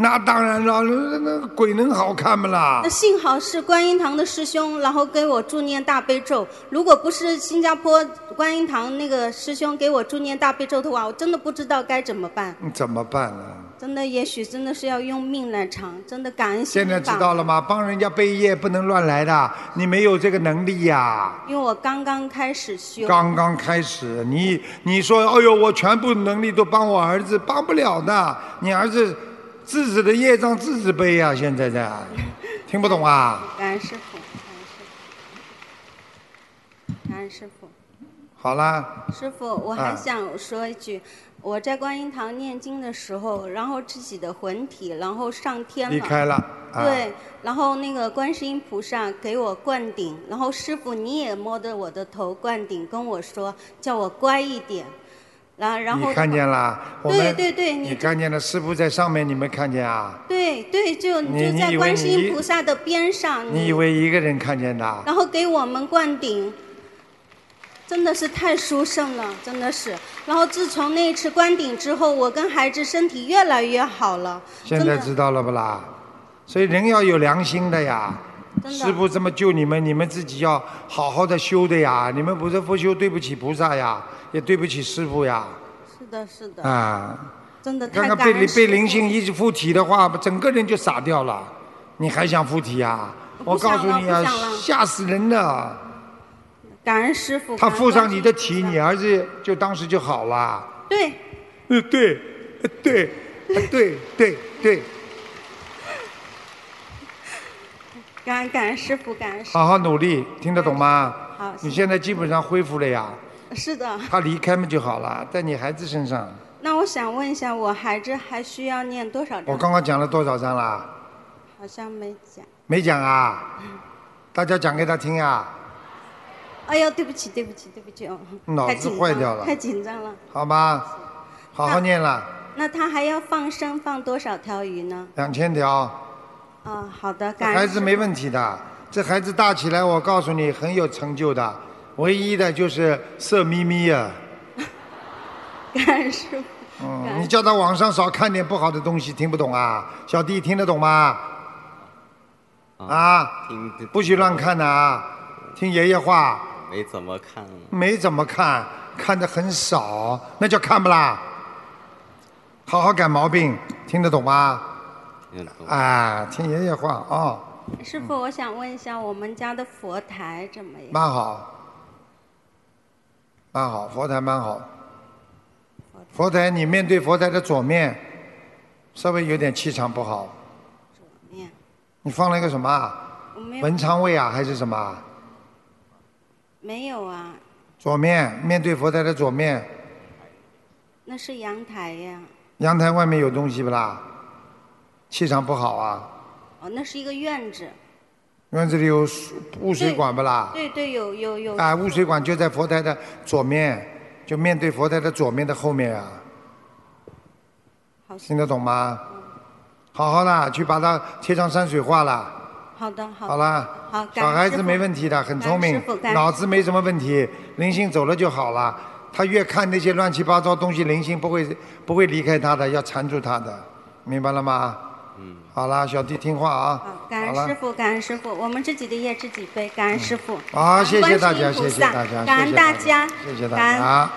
那当然了，那那那鬼能好看不啦那？幸好是观音堂的师兄，然后给我助念大悲咒。如果不是新加坡观音堂那个师兄给我助念大悲咒的话，我真的不知道该怎么办。你怎么办呢？真的，也许真的是要用命来偿。真的感恩现在知道了吗？帮人家背业不能乱来的，你没有这个能力呀。因为我刚刚开始修。刚刚开始，你你说，哎呦，我全部能力都帮我儿子，帮不了的。你儿子自己的业障自己背呀、现在在，听不懂啊？感恩师傅，感恩师傅。好啦，师傅，我还啊想说一句，我在观音堂念经的时候，然后自己的魂体，然后上天了，离开了啊。对，然后那个观世音菩萨给我灌顶，然后师傅你也摸着我的头灌顶，跟我说叫我乖一点，然后然后你看见了？我对们对对，你你看见了？师傅在上面，你没看见啊？对对，就就在观世音菩萨的边上，你以为一个人看见的？然后给我们灌顶，真的是太殊胜了，真的是。然后自从那一次灌顶之后，我跟孩子身体越来越好了，现在知道了不啦？所以人要有良心的呀。真的师傅这么救你们，你们自己要好好的修的呀。你们不是不修，对不起菩萨呀，也对不起师傅呀。是的，是的，啊，真的刚太刚被灵被灵性一直附体的话，整个人就傻掉了。你还想附体啊？我告诉你啊吓死人了。感恩师傅。他附上你的体，你儿子就当时就好了。对，呃，对，呃对，呃对，对，对，感恩感恩师傅，感恩师好好努力，听得懂吗？好你现在基本上恢复了呀，傅。是的，他离开嘛就好了，在你孩子身上。那我想问一下，我孩子还需要念多少章？我刚刚讲了多少章啦？好像没讲。没讲啊？大家讲给他听啊，哎呦，对不起，对不起，对不起哦，脑子坏掉了太紧张了。好吗？好好念了，那他还要放生放多少条鱼呢？两千条，啊，好的，这感恩孩子没问题的。这孩子大起来，我告诉你很有成就的，唯一的就是色眯眯啊。感恩师傅。嗯，你叫他网上少看点不好的东西，听不懂啊？小弟听得懂吗？啊，听不许乱看的啊！听爷爷话，没怎么看，没怎么看，看的很少，那叫看不啦？好好改毛病，听得懂吗？听得懂啊，听爷爷话啊、师傅，我想问一下，我们家的佛台怎么样？蛮好，蛮好，佛台蛮好。佛台，你面对佛台的左面，稍微有点气场不好。左面你放了一个什么文昌位啊，还是什么啊？没有啊，左面面对佛台的左面，那是阳台呀。阳台外面有东西不啦？气场不好啊。哦，那是一个院子。院子里有水污水管不啦？对对，有有有。啊，污水管就在佛台的左面，就面对佛台的左面的后面啊。好。听得懂吗？好好的，去把它贴上山水画了。好的，好的。好了。好，小孩子没问题的，很聪明脑子没什么问题，灵性走了就好了。他越看那些乱七八糟东西，灵性不会不会离开他的，要缠住他的，明白了吗？嗯。好了，小弟听话啊。感好感恩师傅，感恩师傅，我们自己的业自己背，感恩师傅。好，谢谢大家，谢谢大家，感恩大家，谢谢大家。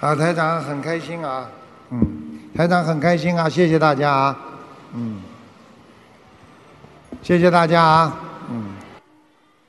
啊，台长很开心啊，嗯，台长很开心啊，谢谢大家啊，嗯，谢谢大家啊。